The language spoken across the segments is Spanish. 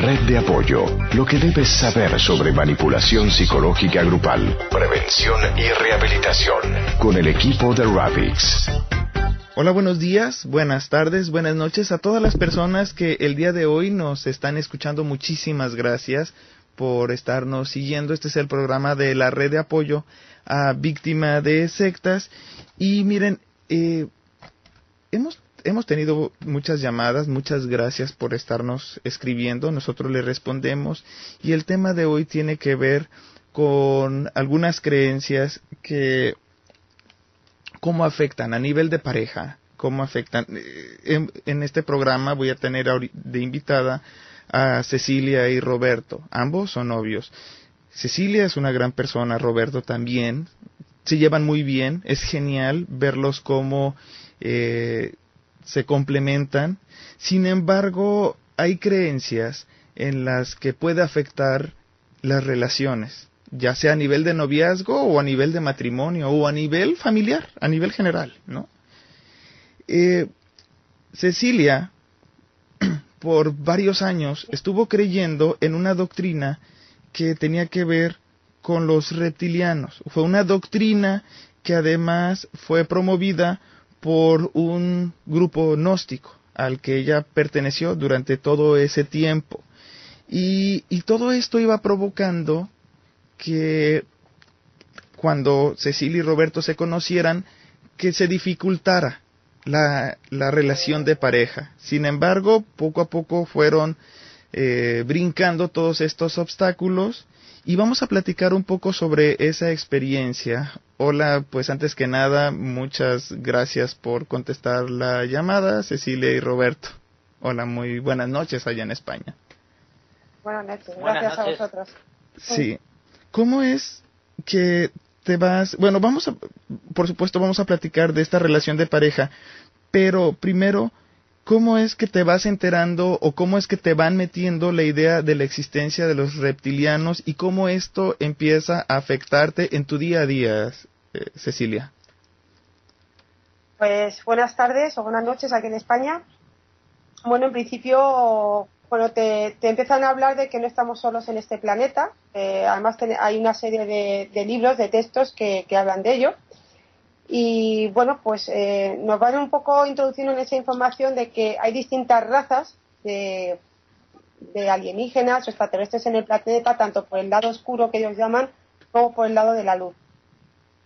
Red de Apoyo, lo que debes saber sobre manipulación psicológica grupal, prevención y rehabilitación, con el equipo de Ravix. Hola, buenos días, buenas tardes, buenas noches a todas las personas que el día de hoy nos están escuchando. Muchísimas gracias por estarnos siguiendo. Este es el programa de la red de apoyo a víctima de sectas. Y miren, eh, hemos hemos tenido muchas llamadas, muchas gracias por estarnos escribiendo, nosotros le respondemos y el tema de hoy tiene que ver con algunas creencias que cómo afectan a nivel de pareja, cómo afectan. Eh, en, este programa voy a tener de invitada a Cecilia y Roberto, ambos son novios. Cecilia es una gran persona, Roberto también, se llevan muy bien, es genial verlos como eh, se complementan. Sin embargo, hay creencias en las que puede afectar las relaciones, ya sea a nivel de noviazgo o a nivel de matrimonio o a nivel familiar, a nivel general, ¿no? Eh, Cecilia, por varios años, estuvo creyendo en una doctrina que tenía que ver con los reptilianos. Fue una doctrina que además fue promovida por un grupo gnóstico al que ella perteneció durante todo ese tiempo. Y, todo esto iba provocando que cuando Cecilia y Roberto se conocieran, que se dificultara la, la relación de pareja. Sin embargo, poco a poco fueron eh, brincando todos estos obstáculos y vamos a platicar un poco sobre esa experiencia. Hola, pues antes que nada, muchas gracias por contestar la llamada, Cecilia y Roberto. Hola, muy buenas noches allá en España. Buenas noches, gracias a vosotros. Sí. ¿Cómo es que te vas? Bueno, vamos a, por supuesto, vamos a platicar de esta relación de pareja, pero primero, ¿cómo es que te vas enterando o cómo es que te van metiendo la idea de la existencia de los reptilianos y cómo esto empieza a afectarte en tu día a día, eh, Cecilia? Pues buenas tardes o buenas noches aquí en España. Bueno, en principio, bueno, te, empiezan a hablar de que no estamos solos en este planeta. Además, hay una serie de, libros, de textos que hablan de ello y bueno, pues eh, nos van un poco introduciendo en esa información de que hay distintas razas de, alienígenas o extraterrestres en el planeta, tanto por el lado oscuro que ellos llaman, como por el lado de la luz.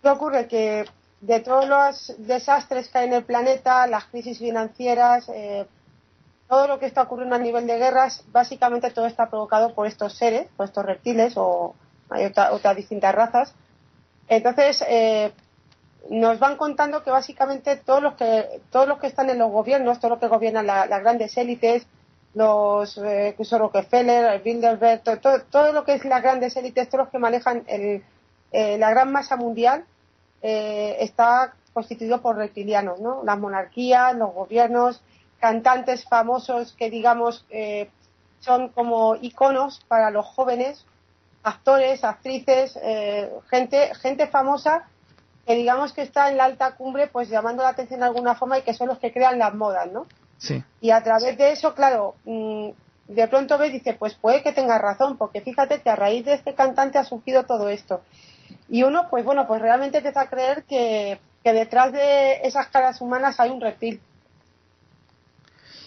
¿Qué ocurre? Que de todos los desastres que hay en el planeta, las crisis financieras, eh, todo lo que está ocurriendo a nivel de guerras, básicamente todo está provocado por estos seres, por estos reptiles o hay otras distintas razas. Entonces, eh, nos van contando que básicamente todos los que todos los que están en los gobiernos, todos los que gobiernan las grandes élites, los eh, Rockefeller, el Bilderberg, todo, lo que es las grandes élites, todos los que manejan el, eh, la gran masa mundial, eh, está constituido por reptilianos, ¿no? Las monarquías, los gobiernos, cantantes famosos que digamos eh, son como iconos para los jóvenes, actores, actrices, gente, gente famosa que digamos que está en la alta cumbre, pues llamando la atención de alguna forma y que son los que crean las modas, ¿no? Sí. Y a través de eso, claro, mm, de pronto ves y dice, pues puede que tenga razón, porque fíjate que a raíz de este cantante ha surgido todo esto. Y uno, pues bueno, pues realmente te a creer que, detrás de esas caras humanas hay un reptil.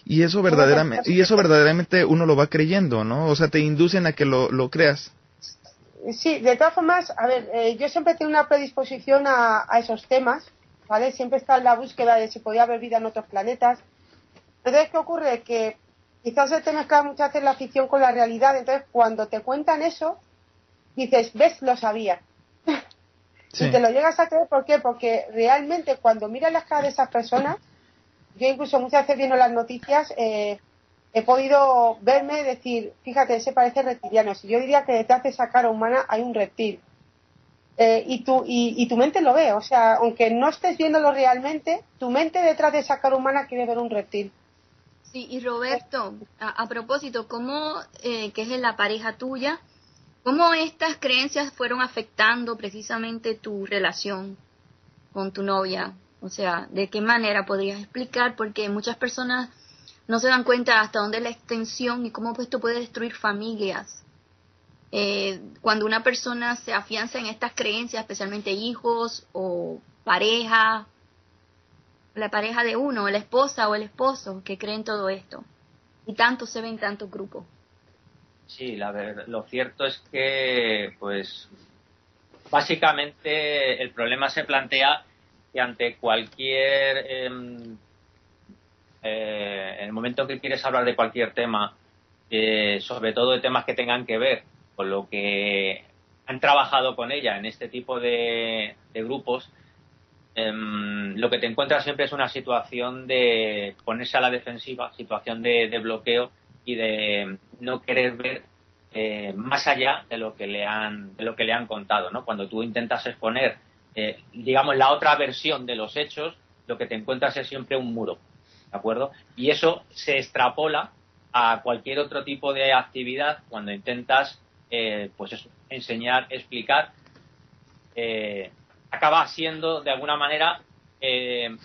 Y eso verdaderamente, y eso verdaderamente uno lo va creyendo, ¿no? O sea, te inducen a que lo, lo creas. Sí, de todas formas, a ver, eh, yo siempre tengo una predisposición a, esos temas, ¿vale? Siempre está en la búsqueda de si podía haber vida en otros planetas. Entonces, ¿qué ocurre? Que quizás se te mezcla muchas veces la ficción con la realidad. Entonces, cuando te cuentan eso, dices, ves, lo sabía. Y te lo llegas a creer, ¿por qué? Porque realmente cuando miras las caras de esas personas, yo incluso muchas veces viendo las noticias, eh, he podido verme decir, fíjate, se parece reptiliano. Si yo diría que detrás de esa cara humana hay un reptil. Eh, y, tu, y, tu mente lo ve, o sea, aunque no estés viéndolo realmente, tu mente detrás de esa cara humana quiere ver un reptil. Sí, y Roberto, a, propósito, ¿cómo, eh, que es en la pareja tuya, cómo estas creencias fueron afectando precisamente tu relación con tu novia? O sea, ¿de qué manera podrías explicar? Porque muchas personas no se dan cuenta hasta dónde es la extensión y cómo esto puede destruir familias. Eh, cuando una persona se afianza en estas creencias, especialmente hijos o pareja, la pareja de uno, la esposa o el esposo que creen todo esto. Y tanto se ven tantos grupos. Sí, lo cierto es que, pues, básicamente el problema se plantea que ante cualquier, em, eh, en el momento que quieres hablar de cualquier tema, eh, sobre todo de temas que tengan que ver con lo que han trabajado con ella en este tipo de, grupos, em, lo que te encuentras siempre es una situación de ponerse a la defensiva, situación de, bloqueo y de no querer ver eh, más allá de lo que le han de lo que le han contado, ¿no? Cuando tú intentas exponer, eh, digamos, la otra versión de los hechos, lo que te encuentras es siempre un muro, Y eso se extrapola a cualquier otro tipo de actividad cuando intentas eh, pues eso, enseñar, explicar, eh, acaba siendo de alguna manera eh,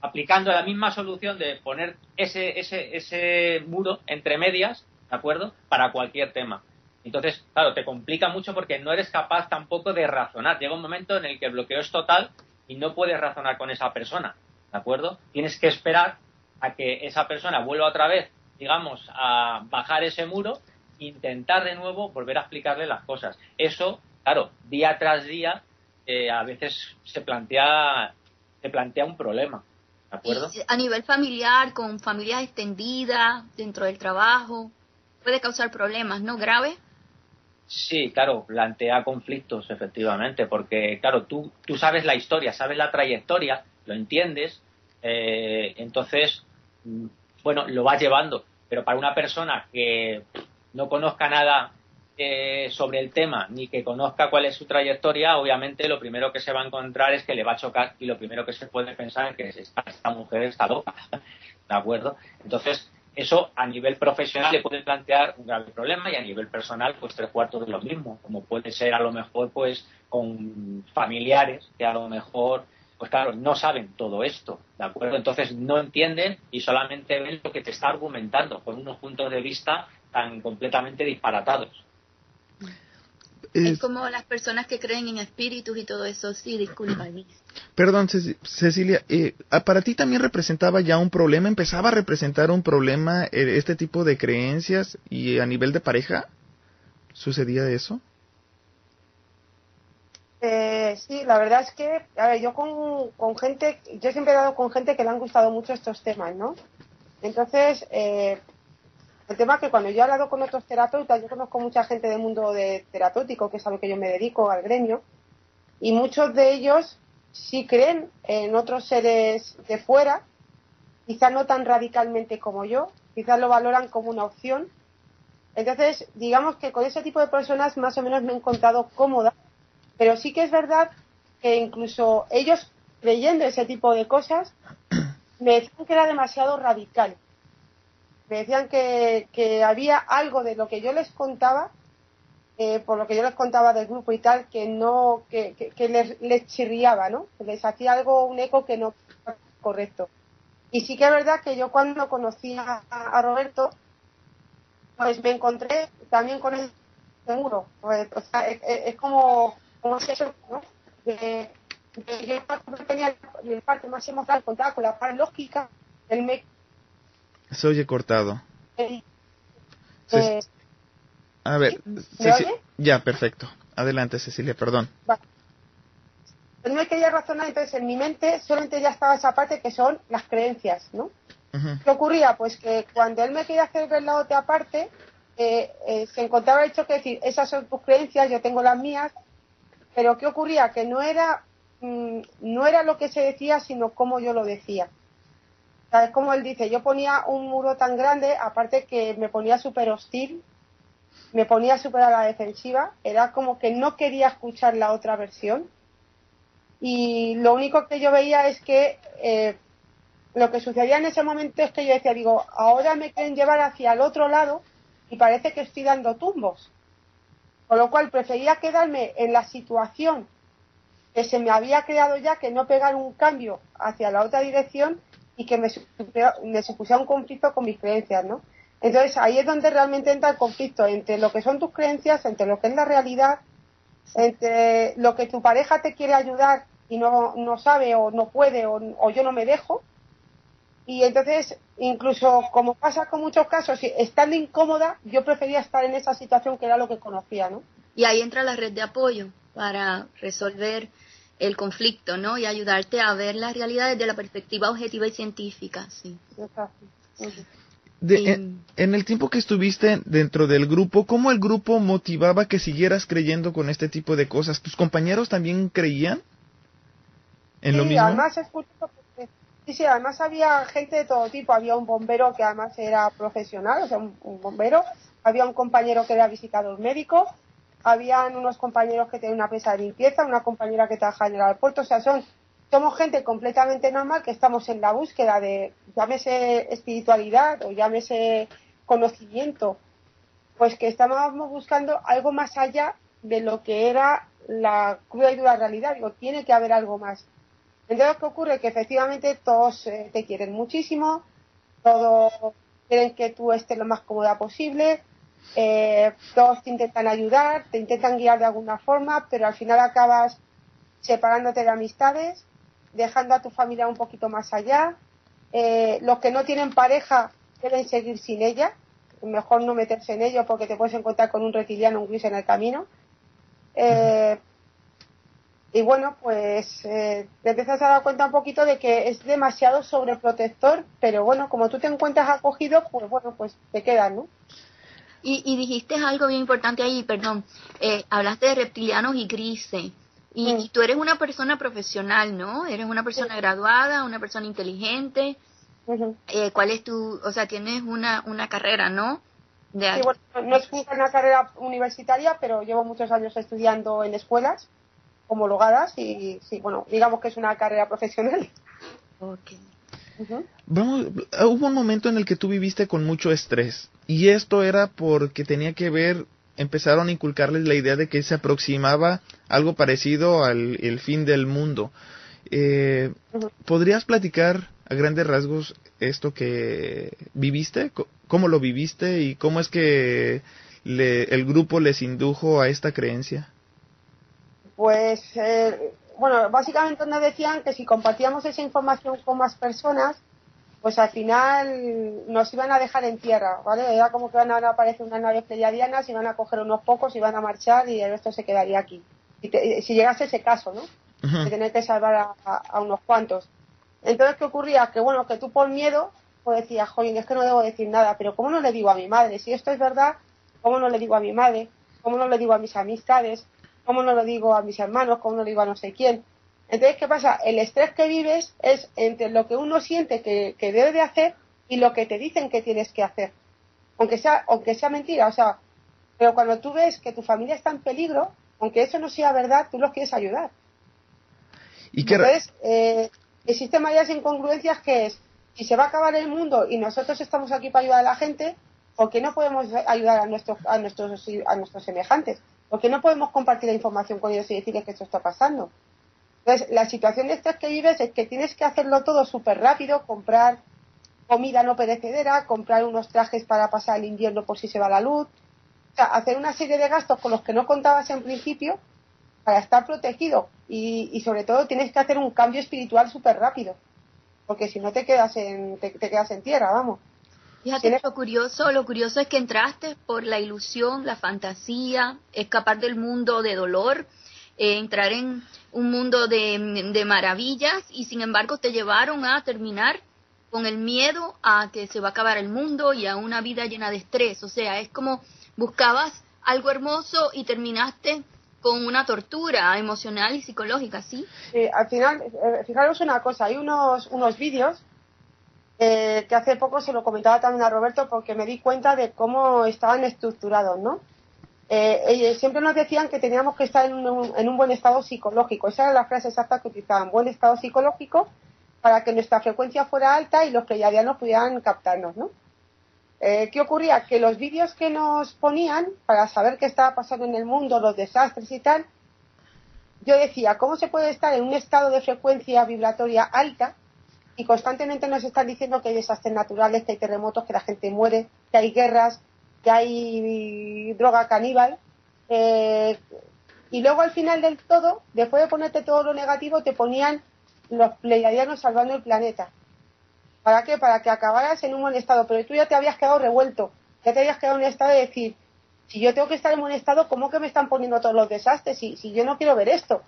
aplicando la misma solución de poner ese, ese, ese muro entre medias, ¿de acuerdo? Para cualquier tema. Entonces, claro, te complica mucho porque no eres capaz tampoco de razonar. Llega un momento en el que el bloqueo es total y no puedes razonar con esa persona, ¿de acuerdo? Tienes que esperar a que esa persona vuelva otra vez, digamos, a bajar ese muro intentar de nuevo volver a explicarle las cosas. Eso, claro, día tras día, eh, a veces se plantea, se plantea un problema. ¿De acuerdo? a nivel familiar, con familias extendidas, dentro del trabajo, puede causar problemas, ¿no? Graves. Sí, claro, plantea conflictos, efectivamente, porque, claro, tú, tú sabes la historia, sabes la trayectoria, lo entiendes, eh, entonces, bueno, lo vas llevando. Pero para una persona que no conozca nada eh, sobre el tema ni que conozca cuál es su trayectoria, obviamente lo primero que se va a encontrar es que le va a chocar y lo primero que se puede pensar es que esta, esta mujer está loca. ¿De acuerdo? Entonces, eso a nivel profesional le puede plantear un grave problema y a nivel personal, pues tres cuartos de lo mismo, como puede ser a lo mejor pues con familiares que a lo mejor pues claro, no saben todo esto, ¿de acuerdo? Entonces no entienden y solamente ven lo que te está argumentando con unos puntos de vista tan completamente disparatados. Es, como las personas que creen en espíritus y todo eso. Sí, disculpa. Perdón, Cecilia, eh, ¿para ti también representaba ya un problema? ¿Empezaba a representar un problema eh, este tipo de creencias y a nivel de pareja? ¿Sucedía eso? Eh, sí, la verdad es que, a ver, yo con, gente, yo siempre he dado con gente que le han gustado mucho estos temas, ¿no? Entonces, eh, el tema es que cuando yo he hablado con otros terapeutas, yo conozco mucha gente del mundo de terapéutico, que es a lo que yo me dedico, al gremio, y muchos de ellos sí creen en otros seres de fuera, quizás no tan radicalmente como yo, quizás lo valoran como una opción. Entonces, digamos que con ese tipo de personas más o menos me he encontrado cómoda, pero sí que es verdad que incluso ellos creyendo ese tipo de cosas, me decían que era demasiado radical me decían que, que, había algo de lo que yo les contaba, eh, por lo que yo les contaba del grupo y tal, que no, que, que, les, chirriaba, ¿no? Les hacía algo, un eco que no era correcto. Y sí que es verdad que yo cuando conocí a, Roberto, pues me encontré también con él seguro. Pues, o sea, es, como, como si eso, ¿no? De, yo tenía la parte más emocional, contaba con la parte lógica, él me se oye cortado. Eh, a ver, ya, perfecto. Adelante, Cecilia, perdón. Va. Pues no quería razonar, entonces en mi mente solamente ya estaba esa parte que son las creencias, ¿no? ¿Qué ocurría? Pues que cuando él me quería hacer ver la otra parte, eh, eh, se encontraba el hecho que decir, esas son tus creencias, yo tengo las mías, pero ¿qué ocurría? Que no era, mm, no era lo que se decía, sino cómo yo lo decía. ¿Sabes cómo él dice? Yo ponía un muro tan grande, aparte que me ponía súper hostil, me ponía súper a la defensiva, era como que no quería escuchar la otra versión. Y lo único que yo veía es que eh, lo que sucedía en ese momento es que yo decía, digo, ahora me quieren llevar hacia el otro lado y parece que estoy dando tumbos. Con lo cual prefería quedarme en la situación que se me había creado ya, que no pegar un cambio hacia la otra dirección y que me, me supusiera un conflicto con mis creencias, ¿no? Entonces ahí es donde realmente entra el conflicto entre lo que son tus creencias, entre lo que es la realidad, entre lo que tu pareja te quiere ayudar y no, no sabe o no puede o, o yo no me dejo. Y entonces, incluso como pasa con muchos casos, estando incómoda, yo prefería estar en esa situación que era lo que conocía, ¿no? Y ahí entra la red de apoyo para resolver el conflicto, ¿no? Y ayudarte a ver la realidad desde la perspectiva objetiva y científica, sí. en, el tiempo que estuviste dentro del grupo, ¿cómo el grupo motivaba que siguieras creyendo con este tipo de cosas? ¿Tus compañeros también creían en lo mismo? Además, sí, sí, además había gente de todo tipo. Había un bombero que además era profesional, o sea, un, bombero. Había un compañero que era visitador médico habían unos compañeros que tenían una pesa de limpieza, una compañera que trabaja en el aeropuerto, o sea, son, somos gente completamente normal que estamos en la búsqueda de, llámese espiritualidad o llámese conocimiento, pues que estábamos buscando algo más allá de lo que era la cruda y dura realidad, digo, tiene que haber algo más. Entonces, ¿qué ocurre? Que efectivamente todos eh, te quieren muchísimo, todos quieren que tú estés lo más cómoda posible, eh, todos te intentan ayudar, te intentan guiar de alguna forma, pero al final acabas separándote de amistades, dejando a tu familia un poquito más allá. Eh, los que no tienen pareja deben seguir sin ella, mejor no meterse en ello porque te puedes encontrar con un reptiliano, un gris en el camino. Y bueno, pues te empiezas a dar cuenta un poquito de que es demasiado sobreprotector, pero bueno, como tú te encuentras acogido, pues bueno, pues te quedas, ¿no? Y, dijiste algo bien importante ahí, perdón. Eh, hablaste de reptilianos y grises. Y, tú eres una persona profesional, ¿no? Eres una persona graduada, una persona inteligente. eh, ¿Cuál es tu, o sea, tienes una, una carrera, ¿no? sí, bueno, no es una carrera universitaria, pero llevo muchos años estudiando en escuelas homologadas y sí, bueno, digamos que es una carrera profesional. Okay. Vamos, hubo un momento en el que tú viviste con mucho estrés y esto era porque tenía que ver, empezaron a inculcarles la idea de que se aproximaba algo parecido al el fin del mundo. Eh, ¿Podrías platicar a grandes rasgos esto que viviste? ¿Cómo lo viviste y cómo es que el grupo les indujo a esta creencia? Pues eh, bueno, básicamente nos decían que si compartíamos esa información con más personas, pues al final nos iban a dejar en tierra, ¿vale? Era como que van a aparecer unas naves pleiadianas, iban a coger unos pocos, iban a marchar y el resto se quedaría aquí. si llegase ese caso, ¿no? De tener que salvar a, unos cuantos. Entonces, ¿qué ocurría? Que bueno, que tú por miedo, pues decías, joder, es que no debo decir nada, pero ¿cómo no le digo a mi madre? Si esto es verdad, ¿cómo no le digo a mi madre? ¿Cómo no le digo a mis amistades? ¿Cómo no lo digo a mis hermanos? ¿Cómo no lo digo a no sé quién? Entonces, ¿qué pasa? El estrés que vives es entre lo que uno siente que, debe de hacer y lo que te dicen que tienes que hacer. Aunque sea, aunque sea mentira, o sea, pero cuando tú ves que tu familia está en peligro, aunque eso no sea verdad, tú los quieres ayudar. ¿Y qué Entonces, eh, existen varias incongruencias que es, si se va a acabar el mundo y nosotros estamos aquí para ayudar a la gente, ¿por qué no podemos ayudar a nuestros, a nuestros, a nuestros semejantes? ¿Por qué no podemos compartir la información con ellos y decirles que esto está pasando? Entonces, la situación de estas que vives es que tienes que hacerlo todo súper rápido, comprar comida no perecedera, comprar unos trajes para pasar el invierno por si se va la luz, o sea, hacer una serie de gastos con los que no contabas en principio para estar protegido y, sobre todo tienes que hacer un cambio espiritual súper rápido, porque si no te quedas en, te, quedas en tierra, vamos. Fíjate, lo curioso, lo curioso es que entraste por la ilusión, la fantasía, escapar del mundo de dolor, eh, entrar en un mundo de, maravillas y sin embargo te llevaron a terminar con el miedo a que se va a acabar el mundo y a una vida llena de estrés. O sea, es como buscabas algo hermoso y terminaste con una tortura emocional y psicológica, ¿sí? Sí, al final, eh, fijaros una cosa, hay unos, unos vídeos eh, que hace poco se lo comentaba también a Roberto porque me di cuenta de cómo estaban estructurados, ¿no? Eh, siempre nos decían que teníamos que estar en un, buen estado psicológico. Esa era la frase exacta que utilizaban, buen estado psicológico, para que nuestra frecuencia fuera alta y los pleiadianos pudieran captarnos, ¿no? Eh, ¿Qué ocurría? Que los vídeos que nos ponían para saber qué estaba pasando en el mundo, los desastres y tal, yo decía, ¿cómo se puede estar en un estado de frecuencia vibratoria alta y constantemente nos están diciendo que hay desastres naturales, que hay terremotos, que la gente muere, que hay guerras, que hay droga caníbal. Eh, y luego al final del todo, después de ponerte todo lo negativo, te ponían los pleiadianos salvando el planeta. ¿Para qué? Para que acabaras en un buen estado. Pero tú ya te habías quedado revuelto. Ya te habías quedado en un estado de decir, si yo tengo que estar en buen estado, ¿cómo que me están poniendo todos los desastres? Si, si yo no quiero ver esto.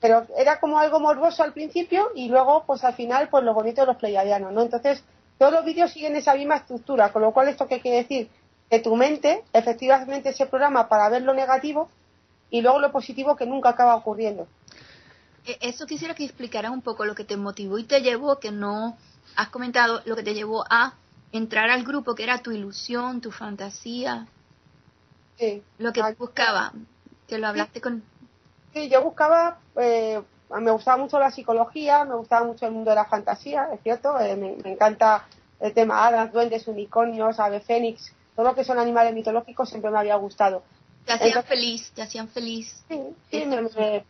Pero era como algo morboso al principio y luego, pues al final, pues lo bonito de los pleiadianos, ¿no? Entonces, todos los vídeos siguen esa misma estructura, con lo cual, ¿esto qué quiere decir? Que tu mente, efectivamente, se programa para ver lo negativo y luego lo positivo que nunca acaba ocurriendo. E, eso quisiera que explicaras un poco lo que te motivó y te llevó, que no has comentado, lo que te llevó a entrar al grupo, que era tu ilusión, tu fantasía. Sí. Lo que buscaba, que lo hablaste con... Yo buscaba, eh, me gustaba mucho la psicología, me gustaba mucho el mundo de la fantasía, es cierto, eh, me, encanta el tema hadas, duendes, unicornios, ave fénix, todo lo que son animales mitológicos siempre me había gustado. Te hacían feliz, te hacían feliz. Sí, sí, me,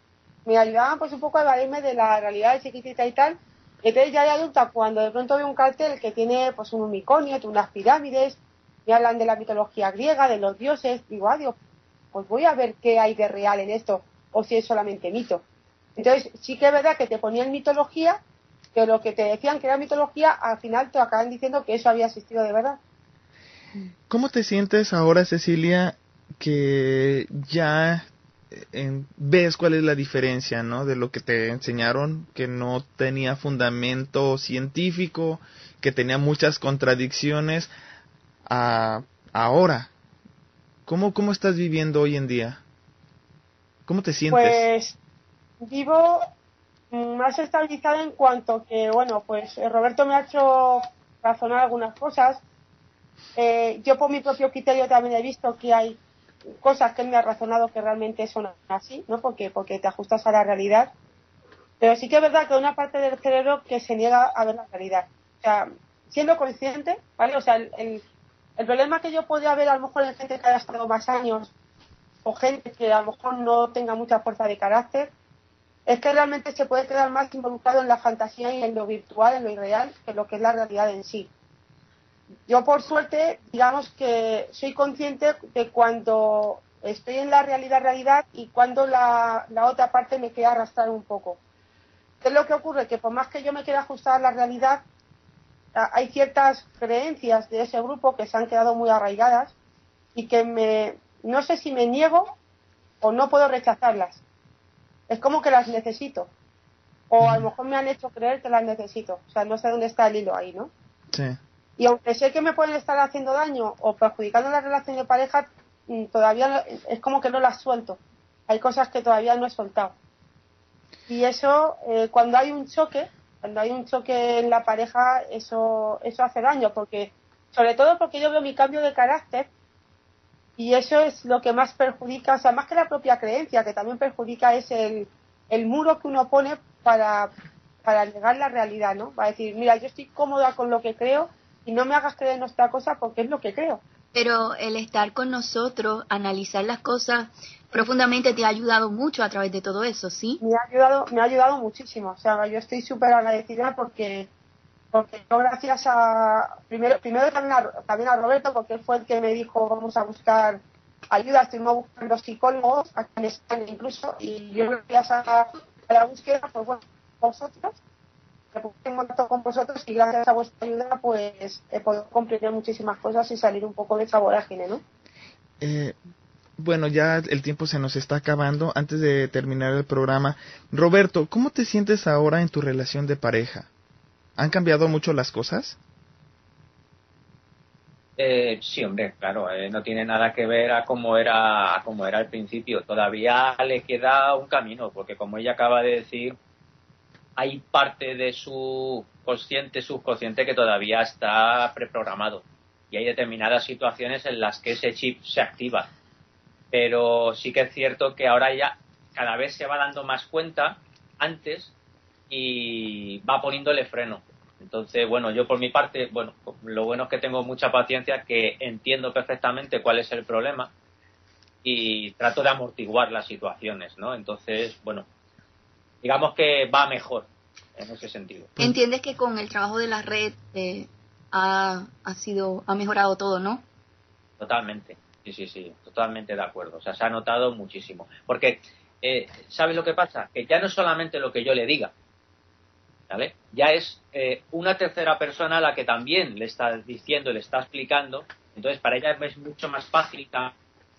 me, ayudaban pues un poco a evadirme de la realidad de chiquitita y tal. Entonces ya de adulta, cuando de pronto veo un cartel que tiene pues un unicornio, unas pirámides, me hablan de la mitología griega, de los dioses, digo, adiós, pues voy a ver qué hay de real en esto, o si es solamente mito. Entonces sí que es verdad que te ponían mitología, pero lo que te decían que era mitología, al final te acaban diciendo que eso había existido de verdad. ¿Cómo te sientes ahora, Cecilia, que ya eh, ves cuál es la diferencia, ¿no? De lo que te enseñaron, que no tenía fundamento científico, que tenía muchas contradicciones, a ahora. ¿Cómo, ¿Cómo estás viviendo hoy en día? ¿Cómo te sientes? Pues vivo más estabilizada en cuanto que, bueno, pues eh, Roberto me ha hecho razonar algunas cosas. Eh, yo por mi propio criterio también he visto que hay cosas que él me ha razonado que realmente son así, ¿no? Porque, porque te ajustas a la realidad. Pero sí que es verdad que hay una parte del cerebro que se niega a ver la realidad. O sea, siendo consciente, ¿vale? O sea, el, el, problema que yo podría ver a lo mejor en gente que haya estado más años o gente que a lo mejor no tenga mucha fuerza de carácter, es que realmente se puede quedar más involucrado en la fantasía y en lo virtual, en lo irreal, que lo que es la realidad en sí yo por suerte, digamos que soy consciente de cuando estoy en la realidad realidad y cuando la, otra parte me quiere arrastrar un poco. ¿Qué es lo que ocurre? Que por más que yo me quiera ajustar a la realidad, hay ciertas creencias de ese grupo que se han quedado muy arraigadas y que me, no sé si me niego o no puedo rechazarlas. Es como que las necesito. O a lo mejor me han hecho creer que las necesito. O sea, no sé dónde está el hilo ahí, ¿no? Sí. Y aunque sé que me pueden estar haciendo daño o perjudicando la relación de pareja, mm, todavía es como que no las suelto. Hay cosas que todavía no he soltado. Y eso, eh, cuando hay un choque, cuando hay un choque en la pareja, eso, eso hace daño, porque, sobre todo porque yo veo mi cambio de carácter y eso es lo que más perjudica, o sea, más que la propia creencia, que también perjudica es el, el muro que uno pone para, para negar la realidad, ¿no? Va a decir, mira, yo estoy cómoda con lo que creo y no me hagas creer en otra cosa porque es lo que creo. Pero el estar con nosotros, analizar las cosas profundamente te ha ayudado mucho a través de todo eso, ¿sí? Me ha ayudado, me ha ayudado muchísimo. O sea, yo estoy súper agradecida porque porque yo gracias a primero primero también a, también a Roberto porque fue el que me dijo vamos a buscar ayuda estuvimos buscando psicólogos aquí en España incluso y yo gracias a, a la búsqueda pues bueno vosotros me puse en contacto con vosotros y gracias a vuestra ayuda pues he podido comprender muchísimas cosas y salir un poco de esa vorágine, ¿no? Eh, bueno, ya el tiempo se nos está acabando. Antes de terminar el programa, Roberto, ¿cómo te sientes ahora en tu relación de pareja? ¿Han cambiado mucho las cosas? Eh, sí, hombre, claro, eh, no tiene nada que ver a cómo era a cómo era al principio. Todavía le queda un camino, porque como ella acaba de decir, hay parte de su consciente, subconsciente que todavía está preprogramado. Y hay determinadas situaciones en las que ese chip se activa. Pero sí que es cierto que ahora ya cada vez se va dando más cuenta antes y va poniéndole freno. Entonces, bueno, yo por mi parte, bueno, lo bueno es que tengo mucha paciencia, que entiendo perfectamente cuál es el problema y trato de amortiguar las situaciones, ¿no? Entonces, bueno, digamos que va mejor en ese sentido. ¿Entiendes que con el trabajo de la red eh, ha, ha, sido, ha mejorado todo, no? Totalmente, sí, sí, sí, totalmente de acuerdo. O sea, se ha notado muchísimo. Porque, eh, ¿sabes lo que pasa? Que ya no es solamente lo que yo le diga, ¿vale? Ya es eh, una tercera persona la que también le está diciendo, le está explicando. Entonces, para ella es mucho más fácil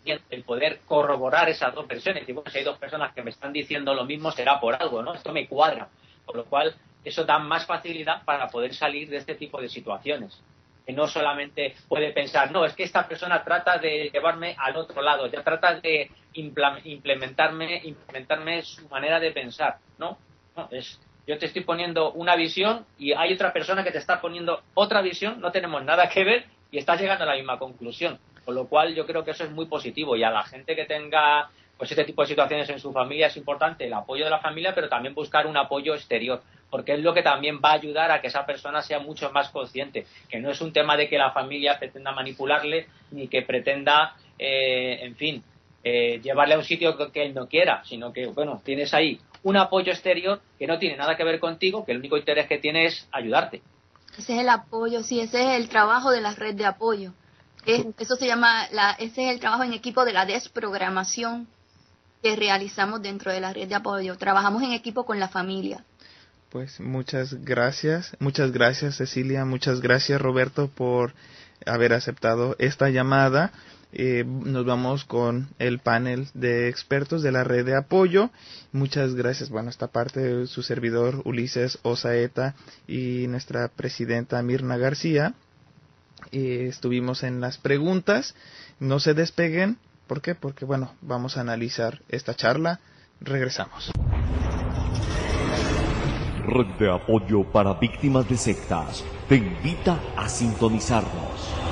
el poder corroborar esas dos versiones. Y bueno, si hay dos personas que me están diciendo lo mismo, será por algo, ¿no? Esto me cuadra. Por lo cual, eso da más facilidad para poder salir de este tipo de situaciones. Que no solamente puede pensar, no, es que esta persona trata de llevarme al otro lado, ya trata de implementarme, implementarme su manera de pensar. No, no es, yo te estoy poniendo una visión y hay otra persona que te está poniendo otra visión, no tenemos nada que ver y estás llegando a la misma conclusión. Con lo cual yo creo que eso es muy positivo y a la gente que tenga pues este tipo de situaciones en su familia es importante el apoyo de la familia, pero también buscar un apoyo exterior, porque es lo que también va a ayudar a que esa persona sea mucho más consciente, que no es un tema de que la familia pretenda manipularle ni que pretenda, eh, en fin, eh, llevarle a un sitio que él no quiera, sino que, bueno, tienes ahí un apoyo exterior que no tiene nada que ver contigo, que el único interés que tiene es ayudarte. Ese es el apoyo, sí, ese es el trabajo de la red de apoyo. eso se llama, la, ese es el trabajo en equipo de la desprogramación que realizamos dentro de la red de apoyo. Trabajamos en equipo con la familia. Pues muchas gracias, muchas gracias Cecilia, muchas gracias Roberto por haber aceptado esta llamada. Eh, nos vamos con el panel de expertos de la red de apoyo. Muchas gracias. Bueno, esta parte su servidor Ulises Osaeta y nuestra presidenta Mirna García. Estuvimos en las preguntas. No se despeguen. ¿Por qué? Porque, bueno, vamos a analizar esta charla. Regresamos. Red de apoyo para víctimas de sectas te invita a sintonizarnos.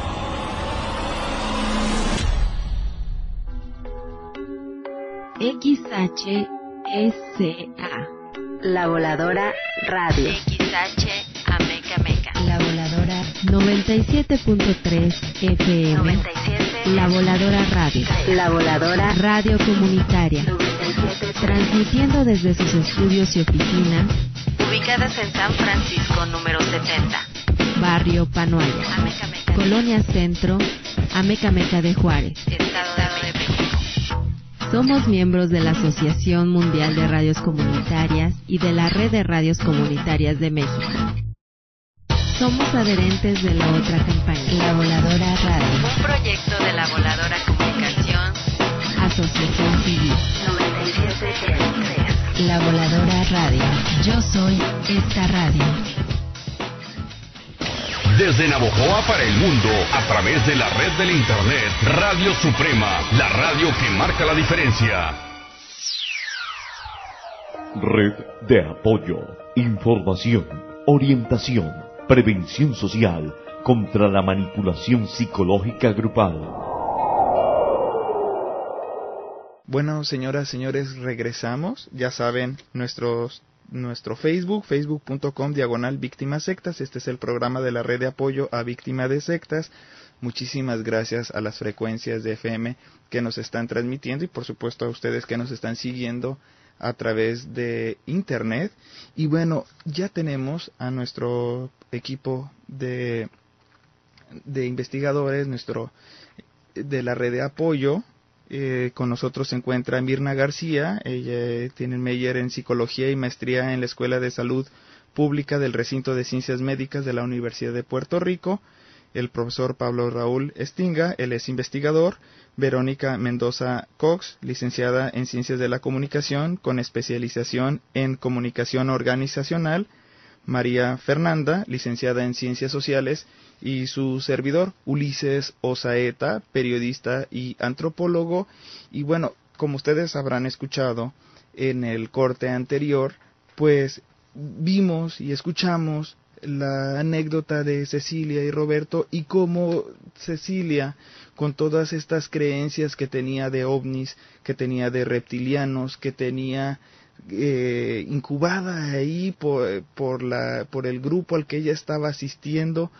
XHSA. La Voladora Radio. XH Ameca Meca. La Voladora 97.3 FM. 97. La Voladora Radio. La Voladora Radio Comunitaria. Transmitiendo desde sus estudios y oficinas. Ubicadas en San Francisco, número 70. Barrio Panoaya. Ameca Meca. Colonia Centro, Ameca Meca de Juárez. Estado. Somos miembros de la Asociación Mundial de Radios Comunitarias y de la Red de Radios Comunitarias de México. Somos adherentes de la otra campaña, La Voladora Radio. Un proyecto de la Voladora Comunicación. Asociación Civil. 97.3. La Voladora Radio. Yo soy esta radio. Desde Navojoa para el mundo, a través de la red del Internet, Radio Suprema, la radio que marca la diferencia. Red de apoyo, información, orientación, prevención social contra la manipulación psicológica grupal. Bueno, señoras, señores, regresamos. Ya saben, nuestros nuestro Facebook, facebook.com diagonal víctimas sectas. Este es el programa de la red de apoyo a víctimas de sectas. Muchísimas gracias a las frecuencias de FM que nos están transmitiendo y por supuesto a ustedes que nos están siguiendo a través de internet. Y bueno, ya tenemos a nuestro equipo de, de investigadores, nuestro de la red de apoyo, eh, con nosotros se encuentra Mirna García, ella tiene Meyer en Psicología y Maestría en la Escuela de Salud Pública del Recinto de Ciencias Médicas de la Universidad de Puerto Rico, el profesor Pablo Raúl Estinga, él es investigador, Verónica Mendoza Cox, licenciada en Ciencias de la Comunicación con especialización en Comunicación Organizacional, María Fernanda, licenciada en Ciencias Sociales, y su servidor, Ulises Osaeta, periodista y antropólogo. Y bueno, como ustedes habrán escuchado en el corte anterior, pues vimos y escuchamos la anécdota de Cecilia y Roberto y cómo Cecilia, con todas estas creencias que tenía de ovnis, que tenía de reptilianos, que tenía eh, incubada ahí por, por, la, por el grupo al que ella estaba asistiendo,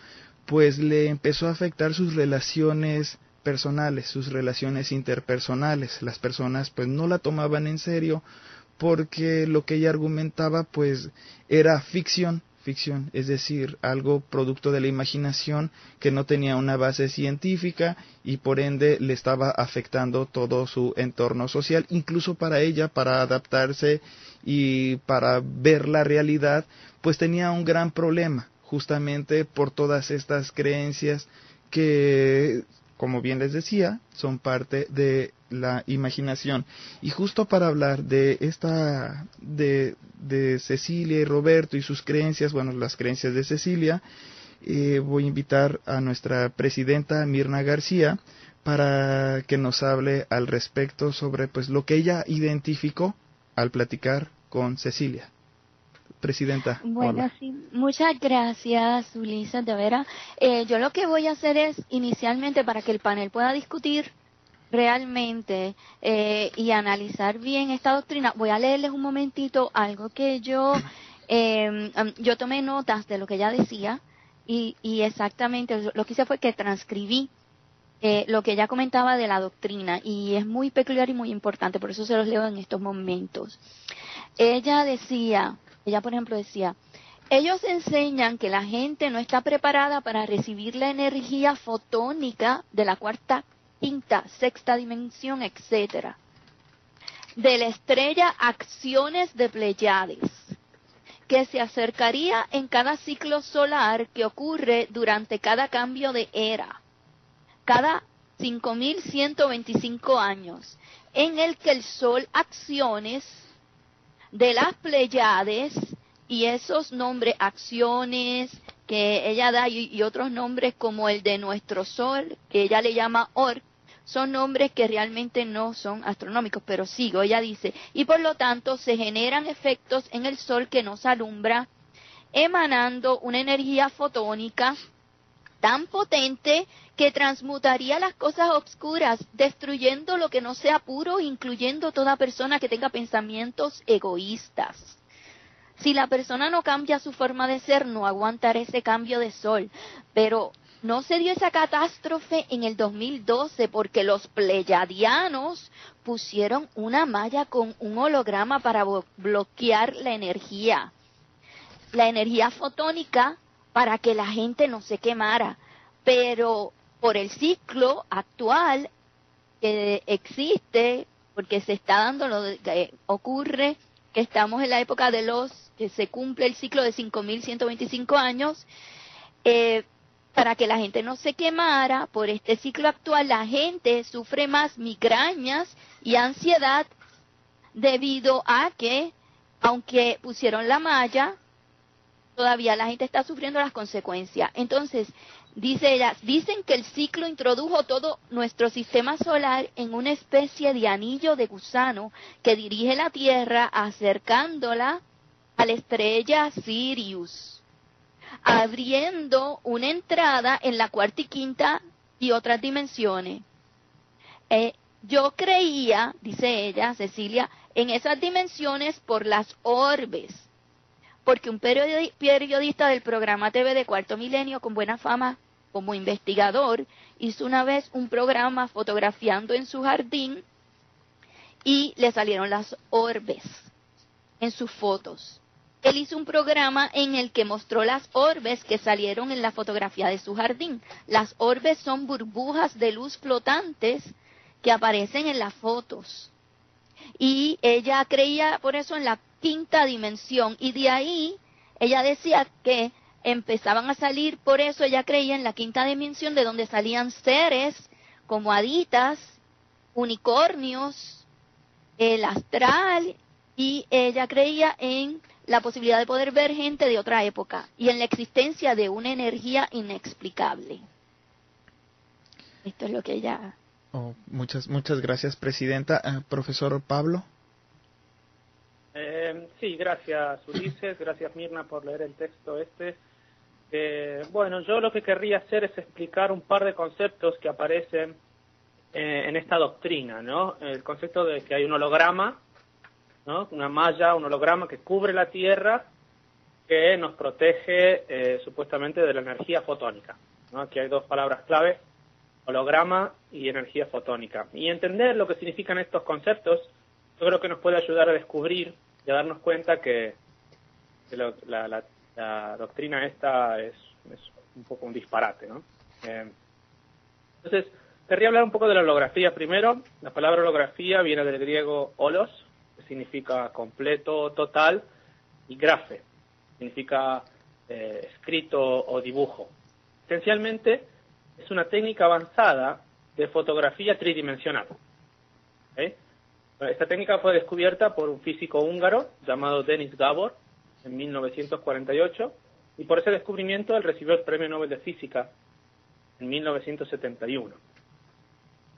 pues le empezó a afectar sus relaciones personales, sus relaciones interpersonales. Las personas pues no la tomaban en serio porque lo que ella argumentaba pues era ficción, es decir, algo producto de la imaginación que no tenía una base científica y por ende le estaba afectando todo su entorno social, incluso para ella, para adaptarse y para ver la realidad, pues tenía un gran problema, justamente por todas estas creencias que, como bien les decía, son parte de la imaginación. Y justo para hablar de esta, de, de Cecilia y Roberto y sus creencias, bueno, las creencias de Cecilia, eh, voy a invitar a nuestra presidenta Mirna García para que nos hable al respecto sobre pues lo que ella identificó al platicar con Cecilia. Presidenta. Bueno, sí, muchas gracias, Ulisa, de veras. Eh, yo lo que voy a hacer es, inicialmente, para que el panel pueda discutir realmente eh, y analizar bien esta doctrina, voy a leerles un momentito algo que yo, eh, yo tomé notas de lo que ella decía y, y exactamente lo que hice fue que transcribí eh, lo que ella comentaba de la doctrina y es muy peculiar y muy importante, por eso se los leo en estos momentos. Ella decía, ella por ejemplo decía, ellos enseñan que la gente no está preparada para recibir la energía fotónica de la cuarta quinta, sexta dimensión, etcétera. De la estrella acciones de Pleiades, que se acercaría en cada ciclo solar que ocurre durante cada cambio de era, cada 5.125 años, en el que el Sol acciones de las Pleiades y esos nombres, acciones, que ella da y, otros nombres como el de nuestro Sol, que ella le llama Or, son nombres que realmente no son astronómicos, pero sigo, ella dice, y por lo tanto se generan efectos en el Sol que nos alumbra, emanando una energía fotónica tan potente que transmutaría las cosas obscuras, destruyendo lo que no sea puro, incluyendo toda persona que tenga pensamientos egoístas. Si la persona no cambia su forma de ser, no aguantará ese cambio de sol. Pero no se dio esa catástrofe en el 2012 porque los pleyadianos pusieron una malla con un holograma para bloquear la energía. La energía fotónica para que la gente no se quemara. Pero por el ciclo actual que existe, porque se está dando lo que ocurre, que estamos en la época de los que se cumple el ciclo de 5.125 años, eh, para que la gente no se quemara, por este ciclo actual la gente sufre más migrañas y ansiedad debido a que, aunque pusieron la malla, todavía la gente está sufriendo las consecuencias. Entonces, dice ella, dicen que el ciclo introdujo todo nuestro sistema solar en una especie de anillo de gusano que dirige la Tierra acercándola a la estrella Sirius, abriendo una entrada en la cuarta y quinta y otras dimensiones. Eh, yo creía, dice ella, Cecilia, en esas dimensiones por las orbes, porque un periodista del programa TV de Cuarto Milenio con buena fama como investigador hizo una vez un programa fotografiando en su jardín y le salieron las orbes en sus fotos él hizo un programa en el que mostró las orbes que salieron en la fotografía de su jardín. Las orbes son burbujas de luz flotantes que aparecen en las fotos. Y ella creía por eso en la quinta dimensión. Y de ahí ella decía que empezaban a salir, por eso ella creía en la quinta dimensión de donde salían seres como haditas, unicornios, el astral, y ella creía en la posibilidad de poder ver gente de otra época y en la existencia de una energía inexplicable. Esto es lo que ella... Oh, muchas, muchas gracias, Presidenta. Ah, profesor Pablo. Eh, sí, gracias, Ulises. Gracias, Mirna, por leer el texto este. Eh, bueno, yo lo que querría hacer es explicar un par de conceptos que aparecen eh, en esta doctrina, ¿no? El concepto de que hay un holograma una malla, un holograma que cubre la Tierra que nos protege eh, supuestamente de la energía fotónica. Aquí hay dos palabras clave, holograma y energía fotónica. Y entender lo que significan estos conceptos yo creo que nos puede ayudar a descubrir y a darnos cuenta que, la, doctrina esta es, un poco un disparate, ¿no? Eh, entonces, querría hablar un poco de la holografía primero. La palabra holografía viene del griego holos, significa completo, total, y grafe, significa eh, escrito o dibujo. Esencialmente, es una técnica avanzada de fotografía tridimensional. Esta técnica fue descubierta por un físico húngaro llamado Denis Gabor en 1948 y por ese descubrimiento él recibió el Premio Nobel de Física en 1971.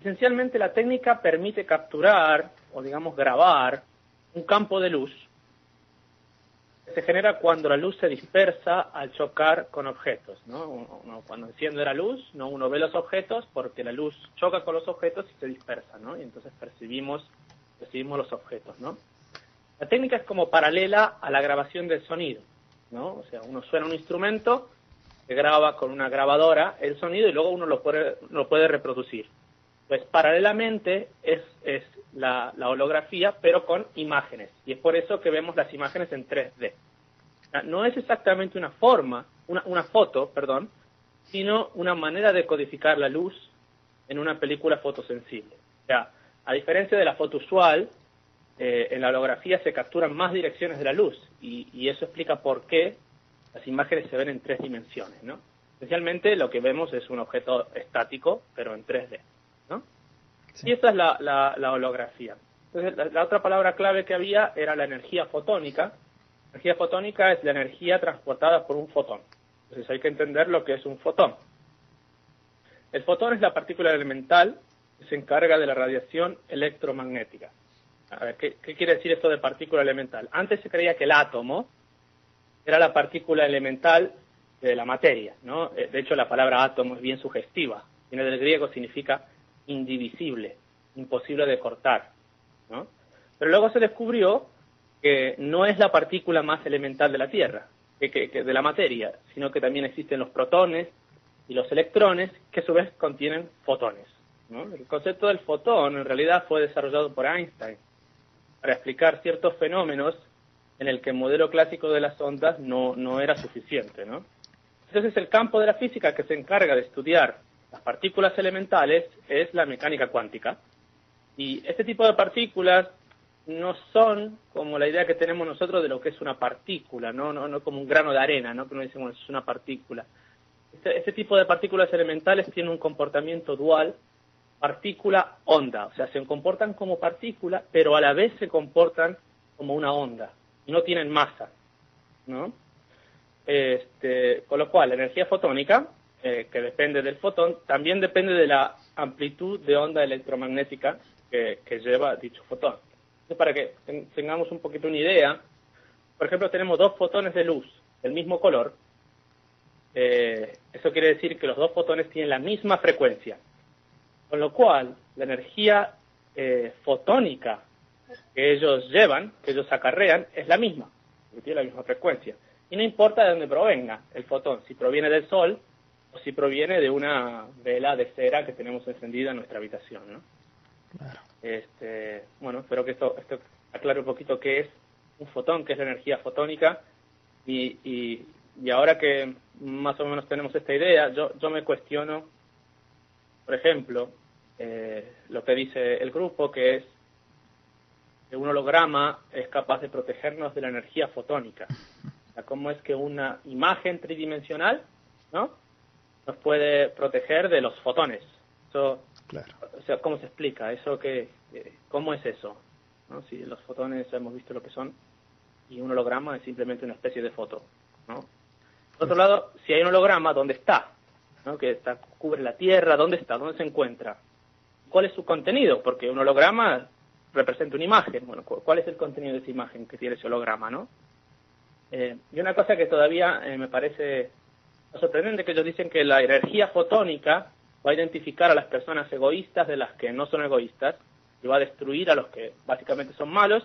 Esencialmente la técnica permite capturar o digamos grabar un campo de luz que se genera cuando la luz se dispersa al chocar con objetos. ¿no? cuando enciende la luz, ¿no? uno ve los objetos porque la luz choca con los objetos y se dispersa, ¿no? y entonces percibimos recibimos los objetos, ¿no? La técnica es como paralela a la grabación del sonido, ¿no? O sea, uno suena un instrumento, se graba con una grabadora el sonido y luego uno lo puede, lo puede reproducir. Pues paralelamente es, es la, holografía, pero con imágenes. Y es por eso que vemos las imágenes en 3D. No es exactamente una forma, una, una foto, perdón, sino una manera de codificar la luz en una película fotosensible. O sea, a diferencia de la foto usual, eh, en la holografía se capturan más direcciones de la luz y, eso explica por qué las imágenes se ven en tres dimensiones, ¿no? Especialmente lo que vemos es un objeto estático, pero en 3D, ¿no? Y esa es la, holografía. Entonces, la, otra palabra clave que había era la energía fotónica. La energía fotónica es la energía transportada por un fotón. Entonces hay que entender lo que es un fotón. El fotón es la partícula elemental se encarga de la radiación electromagnética. A ver, ¿qué, quiere decir esto de partícula elemental? Antes se creía que el átomo era la partícula elemental de la materia, ¿no? Eh, de hecho, la palabra átomo es bien sugestiva. Viene del griego, significa indivisible, imposible de cortar, ¿no? Pero luego se descubrió que no es la partícula más elemental de la Tierra, que, que de la materia, sino que también existen los protones y los electrones, que a su vez contienen fotones. El concepto del fotón en realidad fue desarrollado por Einstein para explicar ciertos fenómenos en el que el modelo clásico de las ondas no, no era suficiente. ¿no? Entonces el campo de la física que se encarga de estudiar las partículas elementales es la mecánica cuántica. Y este tipo de partículas no son como la idea que tenemos nosotros de lo que es una partícula, no, no, no como un grano de arena, ¿no? que no decimos es una partícula. Este, este tipo de partículas elementales tienen un comportamiento dual partícula-onda, o sea, se comportan como partícula, pero a la vez se comportan como una onda y no tienen masa, ¿no? Este, con lo cual, la energía fotónica, eh, que depende del fotón, también depende de la amplitud de onda electromagnética que, lleva dicho fotón. Entonces, para que tengamos un poquito una idea, por ejemplo, tenemos dos fotones de luz del mismo color. Eh, eso quiere decir que los dos fotones tienen la misma frecuencia. Con lo cual, la energía eh, fotónica que ellos llevan, que ellos acarrean, es la misma, tiene la misma frecuencia. Y no importa de dónde provenga el fotón, si proviene del Sol o si proviene de una vela de cera que tenemos encendida en nuestra habitación. ¿no? Este, bueno, espero que esto, esto aclare un poquito qué es un fotón, qué es la energía fotónica. Y, y, y ahora que más o menos tenemos esta idea, yo, yo me cuestiono por ejemplo, eh, lo que dice el grupo, que es que un holograma es capaz de protegernos de la energía fotónica. O sea, cómo es que una imagen tridimensional ¿no? Nos puede proteger de los fotones. Eso, O sea, ¿cómo se explica? eso que, eh, ¿Cómo es eso? ¿no? Si los fotones hemos visto lo que son y un holograma es simplemente una especie de foto. ¿no? Por otro lado, si hay un holograma, ¿dónde está? que está, cubre la Tierra, ¿dónde está? ¿Dónde se encuentra? ¿Cuál es su contenido? Porque un holograma representa una imagen. Bueno, ¿cuál es el contenido de esa imagen que tiene ese holograma, no? Eh, y una cosa que todavía eh, me parece sorprendente, que ellos dicen que la energía fotónica va a identificar a las personas egoístas de las que no son egoístas y va a destruir a los que básicamente son malos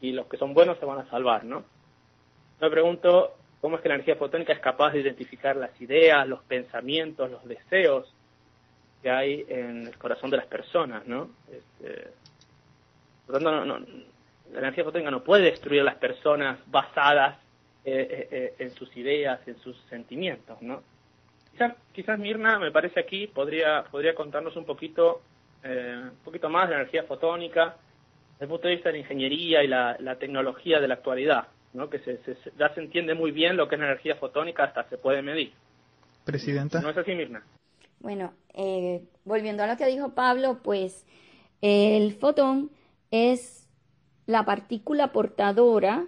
y los que son buenos se van a salvar, ¿no? Me pregunto, cómo es que la energía fotónica es capaz de identificar las ideas, los pensamientos, los deseos que hay en el corazón de las personas, ¿no? Este, por lo tanto, la energía fotónica no puede destruir a las personas basadas en sus ideas, en sus sentimientos, ¿no? Quizás, quizás Mirna, me parece aquí, podría, podría contarnos un poquito, un poquito más de energía fotónica, desde el punto de vista de la ingeniería y la, la tecnología de la actualidad, ¿no? que se, ya se entiende muy bien lo que es la energía fotónica, hasta se puede medir. Presidenta. ¿No es así, Mirna? Bueno, eh, volviendo a lo que dijo Pablo, pues el fotón es la partícula portadora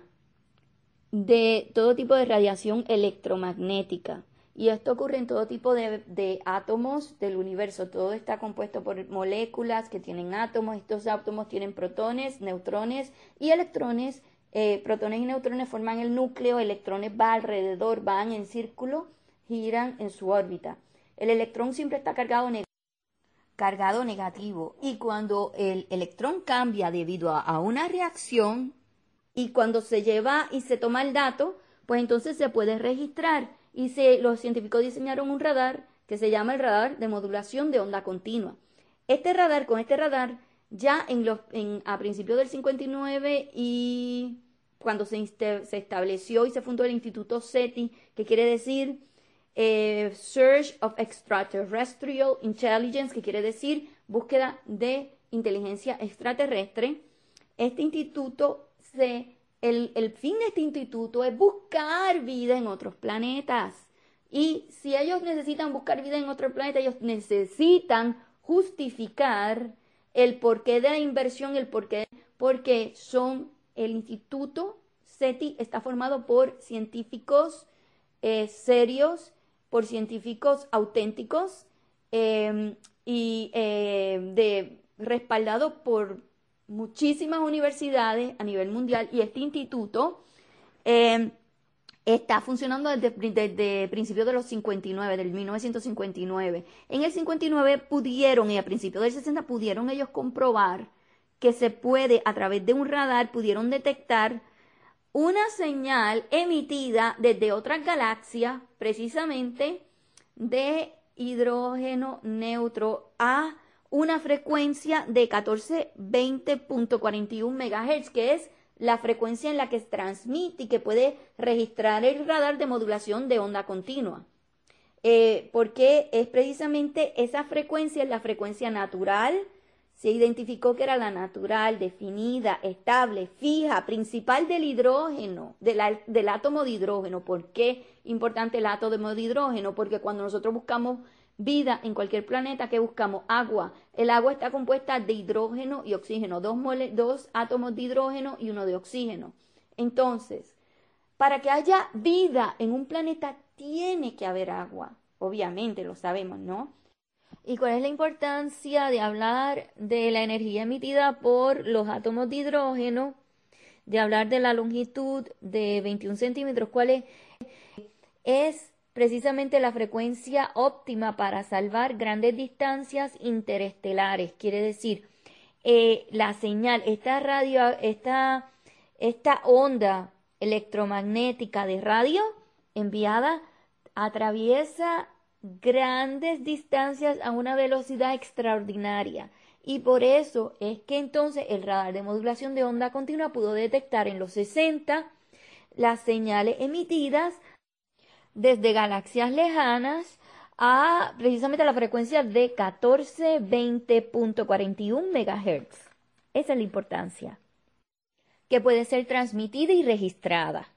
de todo tipo de radiación electromagnética. Y esto ocurre en todo tipo de, átomos del universo. Todo está compuesto por moléculas que tienen átomos. Estos átomos tienen protones, neutrones y electrones. Eh, protones y neutrones forman el núcleo, electrones van alrededor, van en círculo, giran en su órbita. El electrón siempre está cargado, cargado negativo y cuando el electrón cambia debido a una reacción y cuando se lleva y se toma el dato, pues entonces se puede registrar y se, los científicos diseñaron un radar que se llama el radar de modulación de onda continua. Este radar, con este radar, ya en los, en, a principios del 59 y cuando se, se, estableció y se fundó el Instituto SETI, que quiere decir eh, Search of Extraterrestrial Intelligence, que quiere decir búsqueda de inteligencia extraterrestre, este instituto se el, fin de este instituto es buscar vida en otros planetas. Y si ellos necesitan buscar vida en otro planeta, ellos necesitan justificar el porqué de la inversión, el porqué, porque son el instituto SETI está formado por científicos eh, serios, por científicos auténticos em, y eh, de, respaldado por muchísimas universidades a nivel mundial y este instituto eh, está funcionando desde, principios de los 59, del 1959. En el 59 pudieron, y a principios del 60 pudieron ellos comprobar que se puede, a través de un radar, pudieron detectar una señal emitida desde otras galaxias, precisamente de hidrógeno neutro a una frecuencia de 1420.41 MHz, que es la frecuencia en la que se transmite y que puede registrar el radar de modulación de onda continua. Eh, porque es precisamente esa frecuencia, la frecuencia natural, se identificó que era la natural, definida, estable, fija, principal del hidrógeno, del átomo de hidrógeno. ¿Por qué importante el átomo de hidrógeno? Porque cuando nosotros buscamos vida en cualquier planeta que buscamos agua. El agua está compuesta de hidrógeno y oxígeno, dos, dos átomos de hidrógeno y uno de oxígeno. Entonces, para que haya vida en un planeta tiene que haber agua. Obviamente lo sabemos, ¿no? ¿Y cuál es la importancia de hablar de la energía emitida por los átomos de hidrógeno? De hablar de la longitud de 21 centímetros. ¿Cuál es? Es precisamente la frecuencia óptima para salvar grandes distancias interestelares. Quiere decir, eh, la señal, esta radio, esta, esta onda electromagnética de radio enviada atraviesa grandes distancias a una velocidad extraordinaria. Y por eso es que entonces el radar de modulación de onda continua pudo detectar en los 60 las señales emitidas desde galaxias lejanas a precisamente la frecuencia de 1420.41 MHz. Esa es la importancia. Que puede ser transmitida y registrada.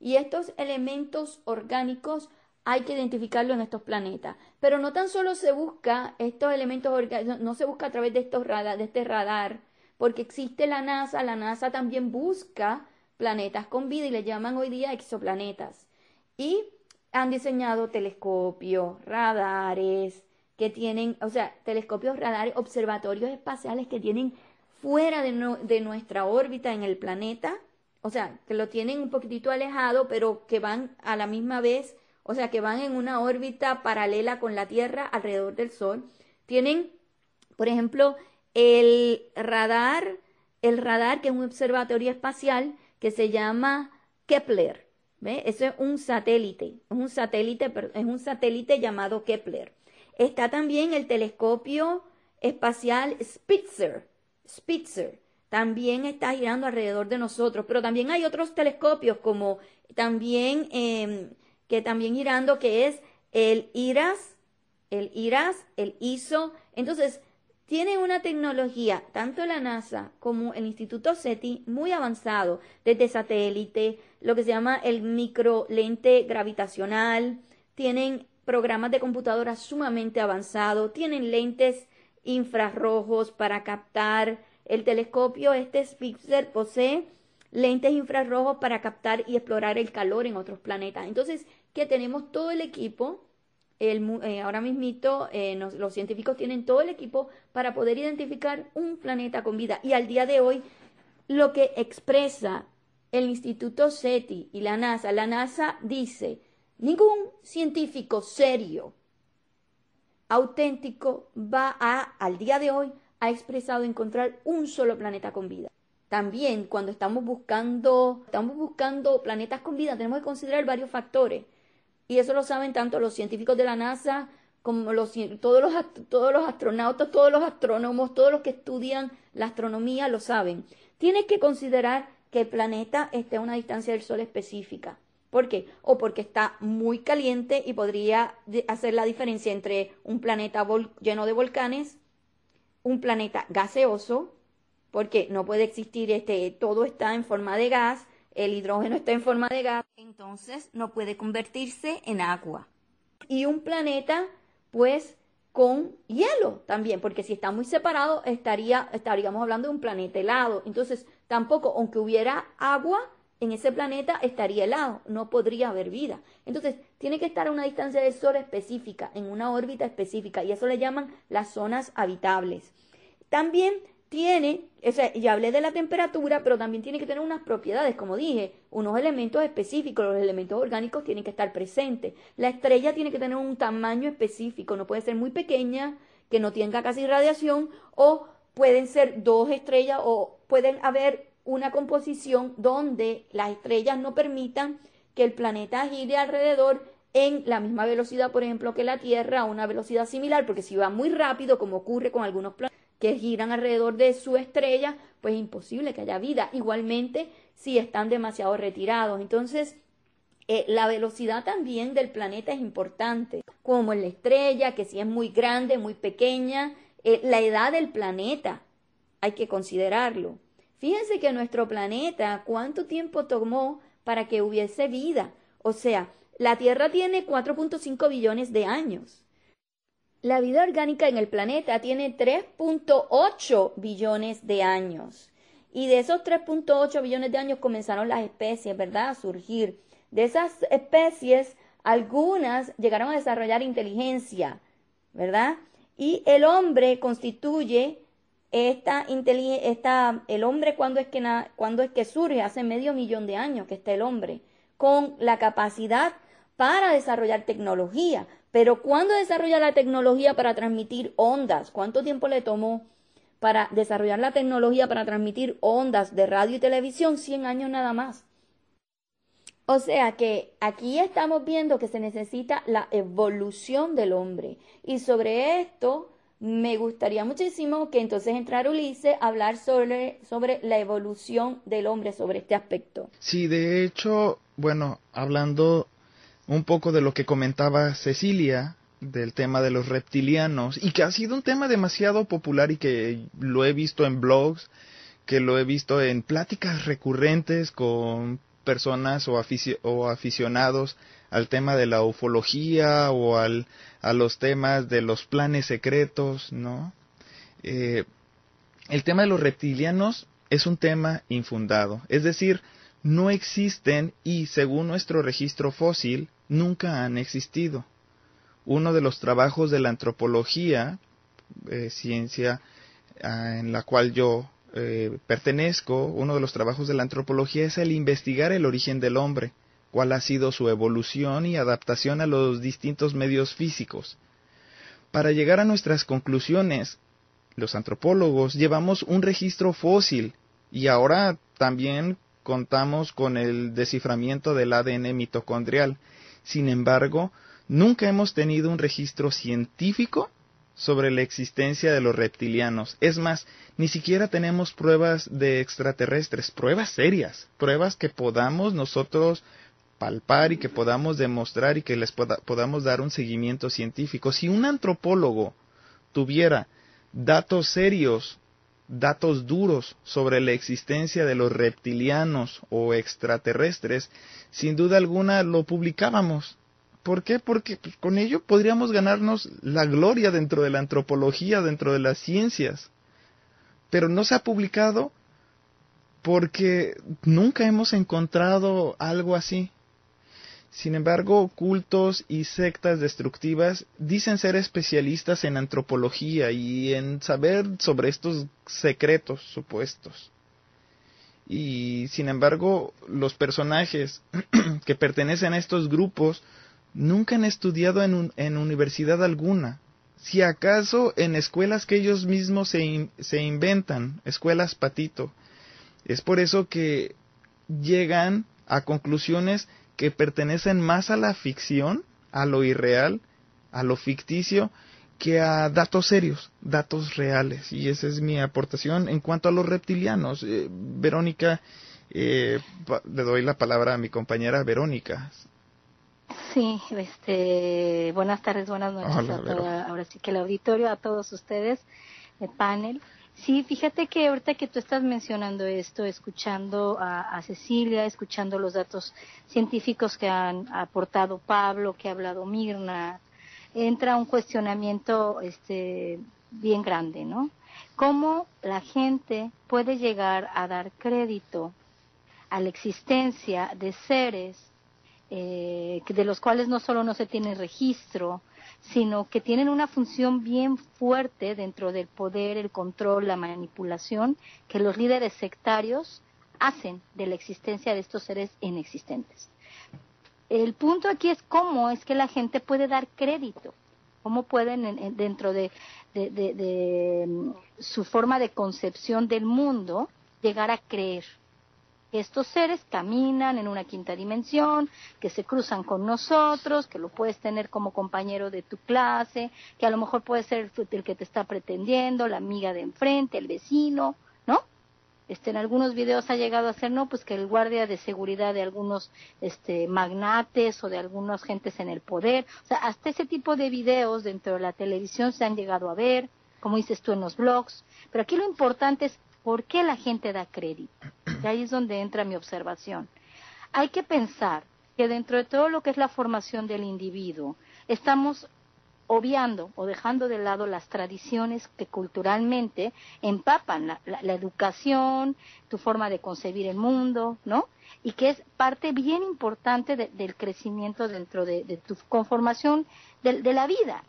Y estos elementos orgánicos hay que identificarlos en estos planetas. Pero no tan solo se busca estos elementos orgánicos, no se busca a través de, estos radar, de este radar, porque existe la NASA, la NASA también busca planetas con vida y le llaman hoy día exoplanetas. Y han diseñado telescopios, radares, que tienen, o sea, telescopios, radares, observatorios espaciales que tienen fuera de, de, nuestra órbita en el planeta, o sea, que lo tienen un poquitito alejado, pero que van a la misma vez, o sea, que van en una órbita paralela con la Tierra alrededor del Sol. Tienen, por ejemplo, el radar, el radar que es un observatorio espacial que se llama Kepler. ¿Ve? Eso es un satélite, es un satélite, es un satélite llamado Kepler. Está también el telescopio espacial Spitzer. Spitzer también está girando alrededor de nosotros, pero también hay otros telescopios como también em, que también girando que es el IRAS, el IRAS, el ISO. Entonces, tiene una tecnología, tanto la NASA como el Instituto SETI, muy avanzado, desde satélite, lo que se llama el microlente gravitacional, tienen programas de computadora sumamente avanzados, tienen lentes infrarrojos para captar. El telescopio este Spitzer posee lentes infrarrojos para captar y explorar el calor en otros planetas. Entonces, que tenemos todo el equipo eh, ahora mismito eh, los científicos tienen todo el equipo para poder identificar un planeta con vida. Y al día de hoy, lo que expresa el Instituto SETI y la NASA, la NASA dice, ningún científico serio, auténtico, va a, al día de hoy, ha expresado encontrar un solo planeta con vida. También cuando estamos buscando, estamos buscando planetas con vida, tenemos que considerar varios factores. Y eso lo saben tanto los científicos de la NASA como los, todos, los, todos los astronautas, todos los astrónomos, todos los que estudian la astronomía lo saben. Tienes que considerar que el planeta esté a una distancia del Sol específica. ¿Por qué? O porque está muy caliente y podría hacer la diferencia entre un planeta lleno de volcanes, un planeta gaseoso, porque no puede existir este, todo está en forma de gas, el hidrógeno está en forma de gas, entonces no puede convertirse en agua. Y un planeta, pues, con hielo también, porque si está muy separado, estaría, estaríamos hablando de un planeta helado. Entonces, tampoco, aunque hubiera agua, en ese planeta estaría helado, no podría haber vida. Entonces, tiene que estar a una distancia del Sol específica, en una órbita específica, y eso le llaman las zonas habitables. También tiene, o sea, ya hablé de la temperatura, pero también tiene que tener unas propiedades, como dije, unos elementos específicos, los elementos orgánicos tienen que estar presentes. La estrella tiene que tener un tamaño específico, no puede ser muy pequeña, que no tenga casi radiación, o pueden ser dos estrellas, o pueden haber una composición donde las estrellas no permitan que el planeta gire alrededor en la misma velocidad, por ejemplo, que la Tierra, a una velocidad similar, porque si va muy rápido, como ocurre con algunos planetas, que giran alrededor de su estrella, pues es imposible que haya vida. Igualmente, si están demasiado retirados. Entonces, eh, la velocidad también del planeta es importante, como en la estrella, que si es muy grande, muy pequeña, eh, la edad del planeta, hay que considerarlo. Fíjense que nuestro planeta, ¿cuánto tiempo tomó para que hubiese vida? O sea, la Tierra tiene 4.5 billones de años. La vida orgánica en el planeta tiene 3.8 billones de años. Y de esos 3.8 billones de años comenzaron las especies, ¿verdad? A surgir. De esas especies, algunas llegaron a desarrollar inteligencia, ¿verdad? Y el hombre constituye esta inteligencia, el hombre cuando es, que cuando es que surge, hace medio millón de años que está el hombre, con la capacidad para desarrollar tecnología. Pero ¿cuándo desarrolla la tecnología para transmitir ondas? ¿Cuánto tiempo le tomó para desarrollar la tecnología para transmitir ondas de radio y televisión? 100 años nada más. O sea que aquí estamos viendo que se necesita la evolución del hombre. Y sobre esto me gustaría muchísimo que entonces entrara Ulises a hablar sobre, sobre la evolución del hombre, sobre este aspecto. Sí, de hecho, bueno, hablando un poco de lo que comentaba Cecilia del tema de los reptilianos y que ha sido un tema demasiado popular y que lo he visto en blogs, que lo he visto en pláticas recurrentes con personas o, aficionados al tema de la ufología o al, a los temas de los planes secretos, ¿no? Eh, el tema de los reptilianos es un tema infundado, es decir, no existen y según nuestro registro fósil nunca han existido. Uno de los trabajos de la antropología, eh, ciencia ah, en la cual yo eh, pertenezco, uno de los trabajos de la antropología es el investigar el origen del hombre, cuál ha sido su evolución y adaptación a los distintos medios físicos. Para llegar a nuestras conclusiones, los antropólogos llevamos un registro fósil y ahora también contamos con el desciframiento del ADN mitocondrial. Sin embargo, nunca hemos tenido un registro científico sobre la existencia de los reptilianos. Es más, ni siquiera tenemos pruebas de extraterrestres, pruebas serias, pruebas que podamos nosotros palpar y que podamos demostrar y que les podamos dar un seguimiento científico. Si un antropólogo tuviera datos serios, datos duros sobre la existencia de los reptilianos o extraterrestres, sin duda alguna lo publicábamos. ¿Por qué? Porque pues, con ello podríamos ganarnos la gloria dentro de la antropología, dentro de las ciencias. Pero no se ha publicado porque nunca hemos encontrado algo así. Sin embargo, cultos y sectas destructivas dicen ser especialistas en antropología y en saber sobre estos secretos supuestos. Y sin embargo, los personajes que pertenecen a estos grupos nunca han estudiado en, en universidad alguna. Si acaso en escuelas que ellos mismos se, se inventan, escuelas patito. Es por eso que llegan a conclusiones que pertenecen más a la ficción, a lo irreal, a lo ficticio, que a datos serios, datos reales. Y esa es mi aportación en cuanto a los reptilianos. Eh, Verónica, eh, le doy la palabra a mi compañera Verónica. Sí, este, buenas tardes, buenas noches a toda, ahora sí que el auditorio, a todos ustedes, el panel. Sí, fíjate que ahorita que tú estás mencionando esto, escuchando a, Cecilia, escuchando los datos científicos que han aportado Pablo, que ha hablado Mirna, entra un cuestionamiento este, bien grande, ¿no? ¿Cómo la gente puede llegar a dar crédito a la existencia de seres eh, de los cuales no solo no se tiene registro, sino que tienen una función bien fuerte dentro del poder, el control, la manipulación que los líderes sectarios hacen de la existencia de estos seres inexistentes. El punto aquí es cómo es que la gente puede dar crédito, cómo pueden dentro de, de mm, su forma de concepción del mundo llegar a creer estos seres caminan en una quinta dimensión, que se cruzan con nosotros, que lo puedes tener como compañero de tu clase, que a lo mejor puede ser el que te está pretendiendo, la amiga de enfrente, el vecino, ¿no? Este, en algunos videos ha llegado a ser, no, pues que el guardia de seguridad de algunos este, magnates o de algunas gentes en el poder. O sea, hasta ese tipo de videos dentro de la televisión se han llegado a ver, como dices tú en los blogs. Pero aquí lo importante es ¿Por qué la gente da crédito? Y ahí es donde entra mi observación. Hay que pensar que dentro de todo lo que es la formación del individuo, estamos obviando o dejando de lado las tradiciones que culturalmente empapan la, educación, tu forma de concebir el mundo, ¿no? Y que es parte bien importante del crecimiento dentro de, tu conformación de la vida.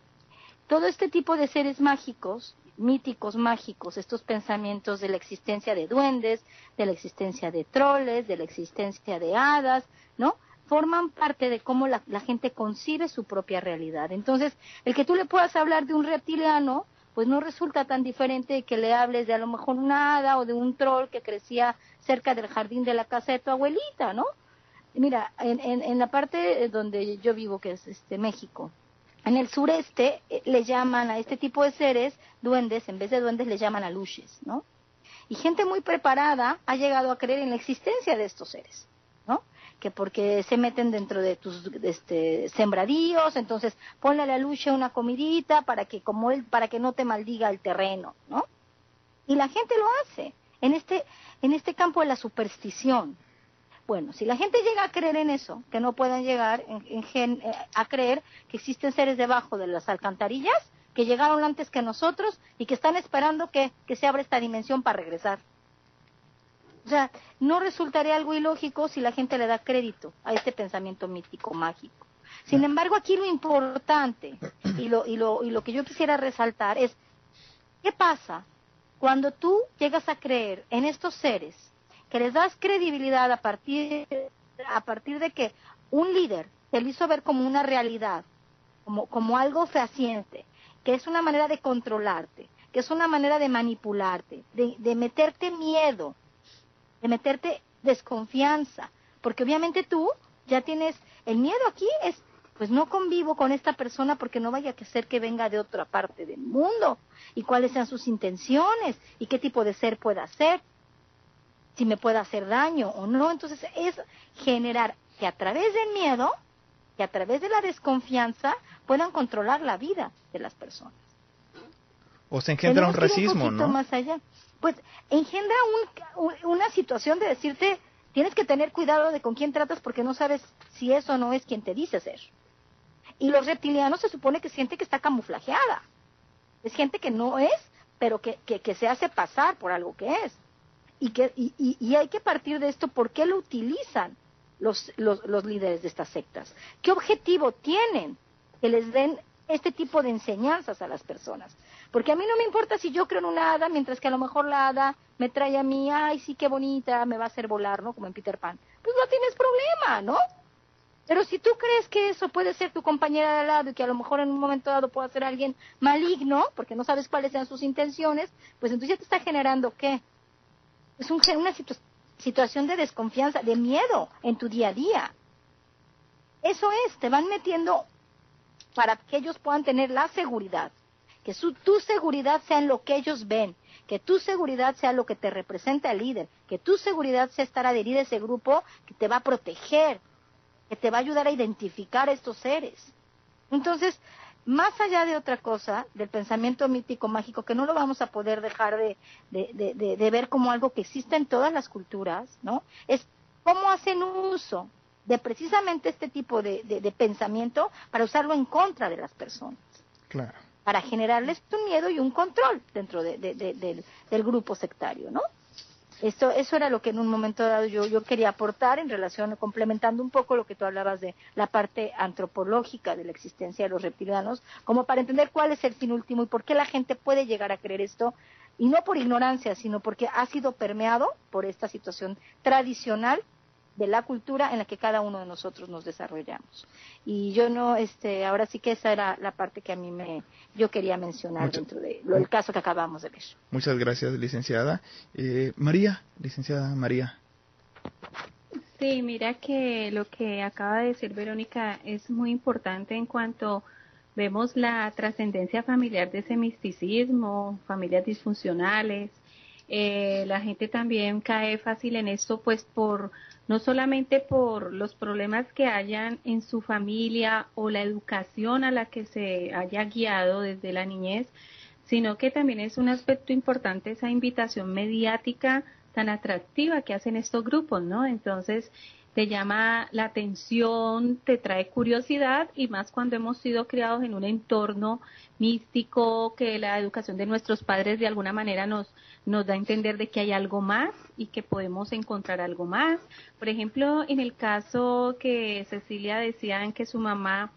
Todo este tipo de seres mágicos míticos mágicos, estos pensamientos de la existencia de duendes, de la existencia de troles, de la existencia de hadas, ¿no? Forman parte de cómo la, gente concibe su propia realidad. Entonces, el que tú le puedas hablar de un reptiliano, pues no resulta tan diferente de que le hables de a lo mejor una hada o de un troll que crecía cerca del jardín de la casa de tu abuelita, ¿no? Mira, en, en, en la parte donde yo vivo, que es este México, en el sureste eh, le llaman a este tipo de seres duendes, en vez de duendes le llaman aluches, ¿no? Y gente muy preparada ha llegado a creer en la existencia de estos seres, ¿no? Que porque se meten dentro de tus este, sembradíos, entonces ponle a la luche una comidita para que como él, para que no te maldiga el terreno, ¿no? Y la gente lo hace en este, en este campo de la superstición, bueno, si la gente llega a creer en eso, que no pueden llegar en, eh, a creer que existen seres debajo de las alcantarillas que llegaron antes que nosotros y que están esperando que, se abra esta dimensión para regresar. O sea, no resultaría algo ilógico si la gente le da crédito a este pensamiento mítico, mágico. Sin embargo, aquí lo importante y lo, y lo, y lo que yo quisiera resaltar es, ¿qué pasa cuando tú llegas a creer en estos seres que les das credibilidad a partir, a partir de que un líder te lo hizo ver como una realidad, como, como algo fehaciente, que es una manera de controlarte, que es una manera de manipularte, de, de meterte miedo, de meterte desconfianza, porque obviamente tú ya tienes, el miedo aquí es pues no convivo con esta persona porque no vaya a ser que venga de otra parte del mundo y cuáles sean sus intenciones y qué tipo de ser pueda ser, si me puede hacer daño o no. Entonces es generar que a través del miedo, que a través de la desconfianza puedan controlar la vida de las personas. O se engendra un racismo, un ¿no? Más allá. Pues engendra una situación de decirte, tienes que tener cuidado de con quién tratas porque no sabes si eso no es quien te dice ser. Y los reptilianos se supone que es gente que está camuflajeada. Es gente que no es, pero que, que, se hace pasar por algo que es. Y, que, y, hay que partir de esto, ¿por qué lo utilizan los, los, los líderes de estas sectas? ¿Qué objetivo tienen que les den este tipo de enseñanzas a las personas? Porque a mí no me importa si yo creo en una hada, mientras que a lo mejor la hada me trae a mí, ay, sí, qué bonita, me va a hacer volar, ¿no? Como en Peter Pan. Pues no tienes problema, ¿no? Pero si tú crees que eso puede ser tu compañera de al lado y que a lo mejor en un momento dado pueda ser alguien maligno, porque no sabes cuáles sean sus intenciones, pues entonces ya te está generando qué? Es un, una situación de desconfianza, de miedo en tu día a día. Eso es, te van metiendo para que ellos puedan tener la seguridad, que su, tu seguridad sea en lo que ellos ven, que tu seguridad sea lo que te representa el líder, que tu seguridad sea estar adherida a ese grupo que te va a proteger, que te va a ayudar a identificar a estos seres. Entonces, más allá de otra cosa, del pensamiento mítico mágico, que no lo vamos a poder dejar de, de, ver como algo que existe en todas las culturas, ¿no? Es cómo hacen uso de precisamente este tipo de, pensamiento para usarlo en contra de las personas. Claro. Para generarles un miedo y un control dentro del, del grupo sectario, ¿no? Eso, eso era lo que en un momento dado yo, yo quería aportar en relación, complementando un poco lo que tú hablabas de la parte antropológica de la existencia de los reptilianos, como para entender cuál es el fin último y por qué la gente puede llegar a creer esto, y no por ignorancia, sino porque ha sido permeado por esta situación tradicional de la cultura en la que cada uno de nosotros nos desarrollamos. Y yo no, este, ahora sí que esa era la parte que a mí me, yo quería mencionar dentro de del caso que acabamos de ver. Muchas gracias, licenciada. Eh, María, licenciada María. Sí, mira que lo que acaba de decir Verónica es muy importante en cuanto vemos la trascendencia familiar de ese misticismo, familias disfuncionales. Eh, la gente también cae fácil en esto, pues por no solamente por los problemas que hayan en su familia o la educación a la que se haya guiado desde la niñez, sino que también es un aspecto importante esa invitación mediática tan atractiva que hacen estos grupos, ¿no? Entonces, te llama la atención, te trae curiosidad y más cuando hemos sido criados en un entorno místico que la educación de nuestros padres de alguna manera nos, nos da a entender de que hay algo más y que podemos encontrar algo más. Por ejemplo, en el caso que Cecilia decía que su mamá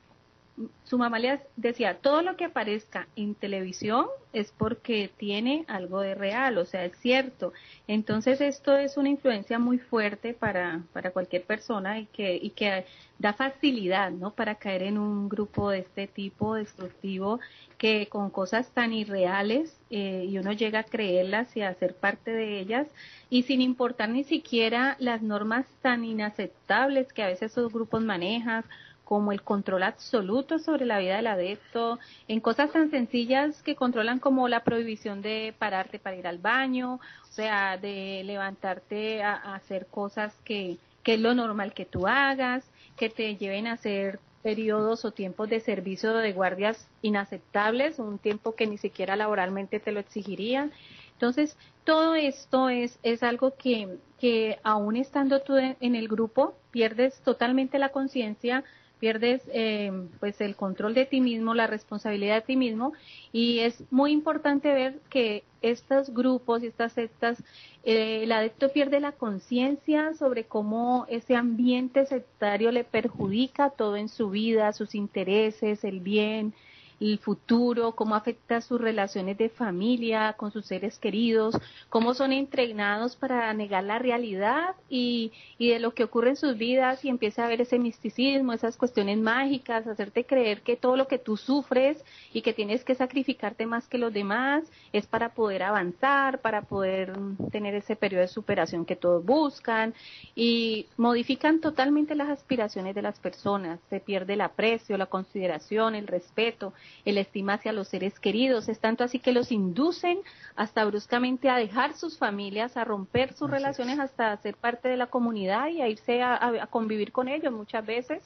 su mamá le decía, todo lo que aparezca en televisión es porque tiene algo de real, o sea, es cierto. Entonces esto es una influencia muy fuerte para, para cualquier persona y que, y que da facilidad, ¿no? Para caer en un grupo de este tipo destructivo que con cosas tan irreales eh, y uno llega a creerlas y a ser parte de ellas y sin importar ni siquiera las normas tan inaceptables que a veces esos grupos manejan como el control absoluto sobre la vida del adepto, en cosas tan sencillas que controlan como la prohibición de pararte para ir al baño, o sea, de levantarte a, hacer cosas que, que es lo normal que tú hagas, que te lleven a hacer periodos o tiempos de servicio de guardias inaceptables, un tiempo que ni siquiera laboralmente te lo exigirían. Entonces, todo esto es, es algo que, que aún estando tú en el grupo, pierdes totalmente la conciencia pierdes eh, pues el control de ti mismo, la responsabilidad de ti mismo y es muy importante ver que estos grupos y estas sectas, eh, el adepto pierde la conciencia sobre cómo ese ambiente sectario le perjudica todo en su vida, sus intereses, el bien, el futuro, cómo afecta sus relaciones de familia con sus seres queridos, cómo son entrenados para negar la realidad y, y de lo que ocurre en sus vidas y empieza a ver ese misticismo, esas cuestiones mágicas, hacerte creer que todo lo que tú sufres y que tienes que sacrificarte más que los demás es para poder avanzar, para poder tener ese periodo de superación que todos buscan y modifican totalmente las aspiraciones de las personas, se pierde el aprecio, la consideración, el respeto, el estima hacia los seres queridos, es tanto así que los inducen hasta bruscamente a dejar sus familias, a romper sus relaciones hasta ser parte de la comunidad y a irse a, convivir con ellos muchas veces.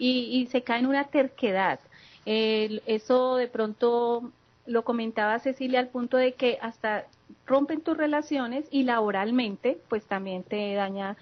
Y, se cae en una terquedad. eso de pronto lo comentaba Cecilia al punto de que hasta rompen tus relaciones y laboralmente pues también te daña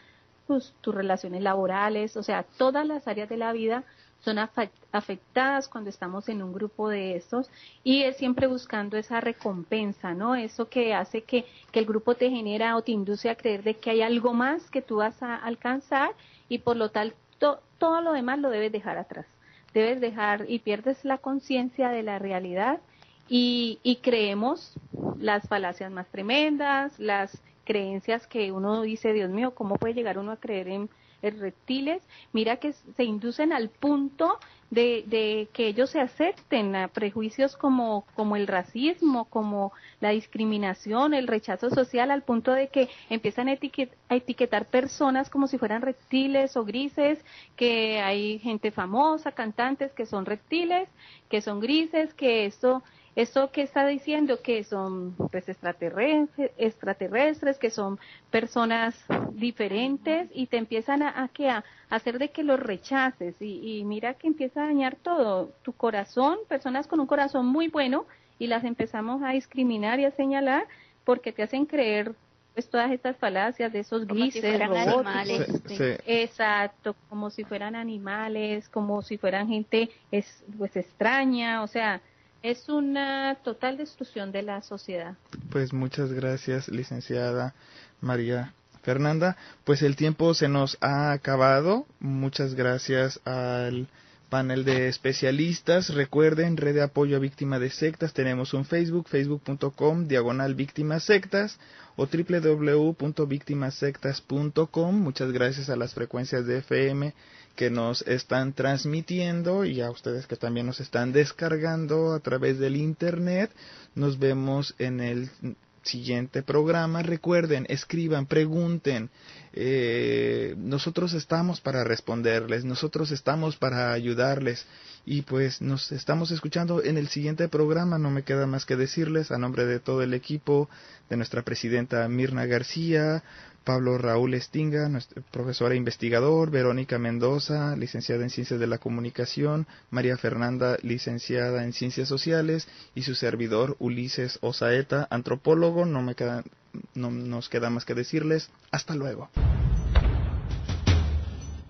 tus, tus relaciones laborales, o sea, todas las áreas de la vida son afectadas cuando estamos en un grupo de estos y es siempre buscando esa recompensa, ¿no? Eso que hace que, que, el grupo te genera o te induce a creer de que hay algo más que tú vas a alcanzar y por lo tanto todo lo demás lo debes dejar atrás. Debes dejar y pierdes la conciencia de la realidad y, y creemos las falacias más tremendas, las creencias que uno dice, Dios mío, ¿cómo puede llegar uno a creer en, reptiles? Mira que se inducen al punto de, de, que ellos se acepten a prejuicios como, como el racismo, como la discriminación, el rechazo social, al punto de que empiezan a, a etiquetar personas como si fueran reptiles o grises, que hay gente famosa, cantantes que son reptiles, que son grises, que esto eso que está diciendo que son pues extraterrestres, extraterrestres, que son personas diferentes y te empiezan a, a, hacer de que los rechaces. Y, mira que empieza a dañar todo, tu corazón, personas con un corazón muy bueno y las empezamos a discriminar y a señalar porque te hacen creer pues todas estas falacias de esos grises animales. Exacto, como si fueran animales, como si fueran gente es, pues extraña, o sea, es una total destrucción de la sociedad. Pues muchas gracias, licenciada María Fernanda. Pues el tiempo se nos ha acabado. Muchas gracias al panel de especialistas. Recuerden, Red de Apoyo a Víctimas de Sectas. Tenemos un Facebook, facebook.com, diagonal víctimas sectas o www.victimasectas.com. Muchas gracias a las frecuencias de FM que nos están transmitiendo y a ustedes que también nos están descargando a través del internet. Nos vemos en el siguiente programa. Recuerden, escriban, pregunten. Eh, nosotros estamos para responderles, nosotros estamos para ayudarles. Y pues nos estamos escuchando en el siguiente programa. No me queda más que decirles a nombre de todo el equipo, de nuestra presidenta Mirna García, Pablo Raúl Estinga, nuestro profesora e investigador, Verónica Mendoza, licenciada en Ciencias de la Comunicación, María Fernanda, licenciada en Ciencias Sociales, y su servidor Ulises Osaeta, antropólogo. No, me queda, no nos queda más que decirles hasta luego.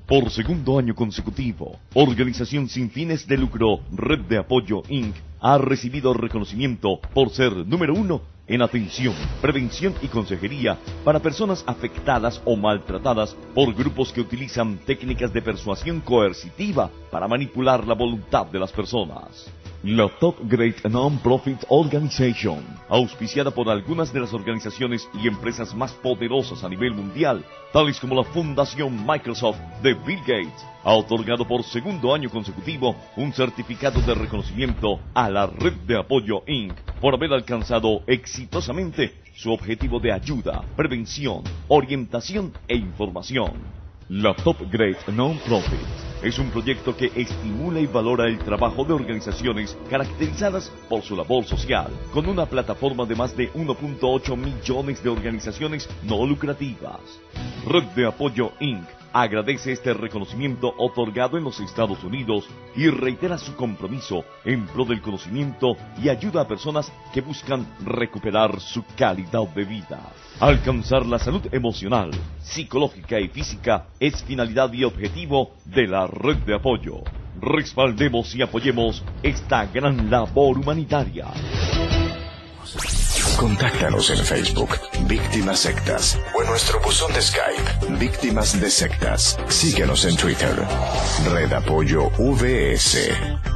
Por segundo año consecutivo, Organización sin fines de lucro Red de Apoyo Inc. ha recibido reconocimiento por ser número uno en atención, prevención y consejería para personas afectadas o maltratadas por grupos que utilizan técnicas de persuasión coercitiva para manipular la voluntad de las personas. La Top Great Non-Profit Organization, auspiciada por algunas de las organizaciones y empresas más poderosas a nivel mundial, tales como la Fundación Microsoft de Bill Gates, ha otorgado por segundo año consecutivo un certificado de reconocimiento a la Red de Apoyo Inc. por haber alcanzado exitosamente su objetivo de ayuda, prevención, orientación e información. La Top Great Non-Profit es un proyecto que estimula y valora el trabajo de organizaciones caracterizadas por su labor social, con una plataforma de más de 1.8 millones de organizaciones no lucrativas. Red de Apoyo Inc agradece este reconocimiento otorgado en los Estados Unidos y reitera su compromiso en pro del conocimiento y ayuda a personas que buscan recuperar su calidad de vida. Alcanzar la salud emocional, psicológica y física es finalidad y objetivo de la red de apoyo. Respaldemos y apoyemos esta gran labor humanitaria. Contáctanos en Facebook, Víctimas Sectas, o en nuestro buzón de Skype, Víctimas de Sectas. Síguenos en Twitter, Red Apoyo VS.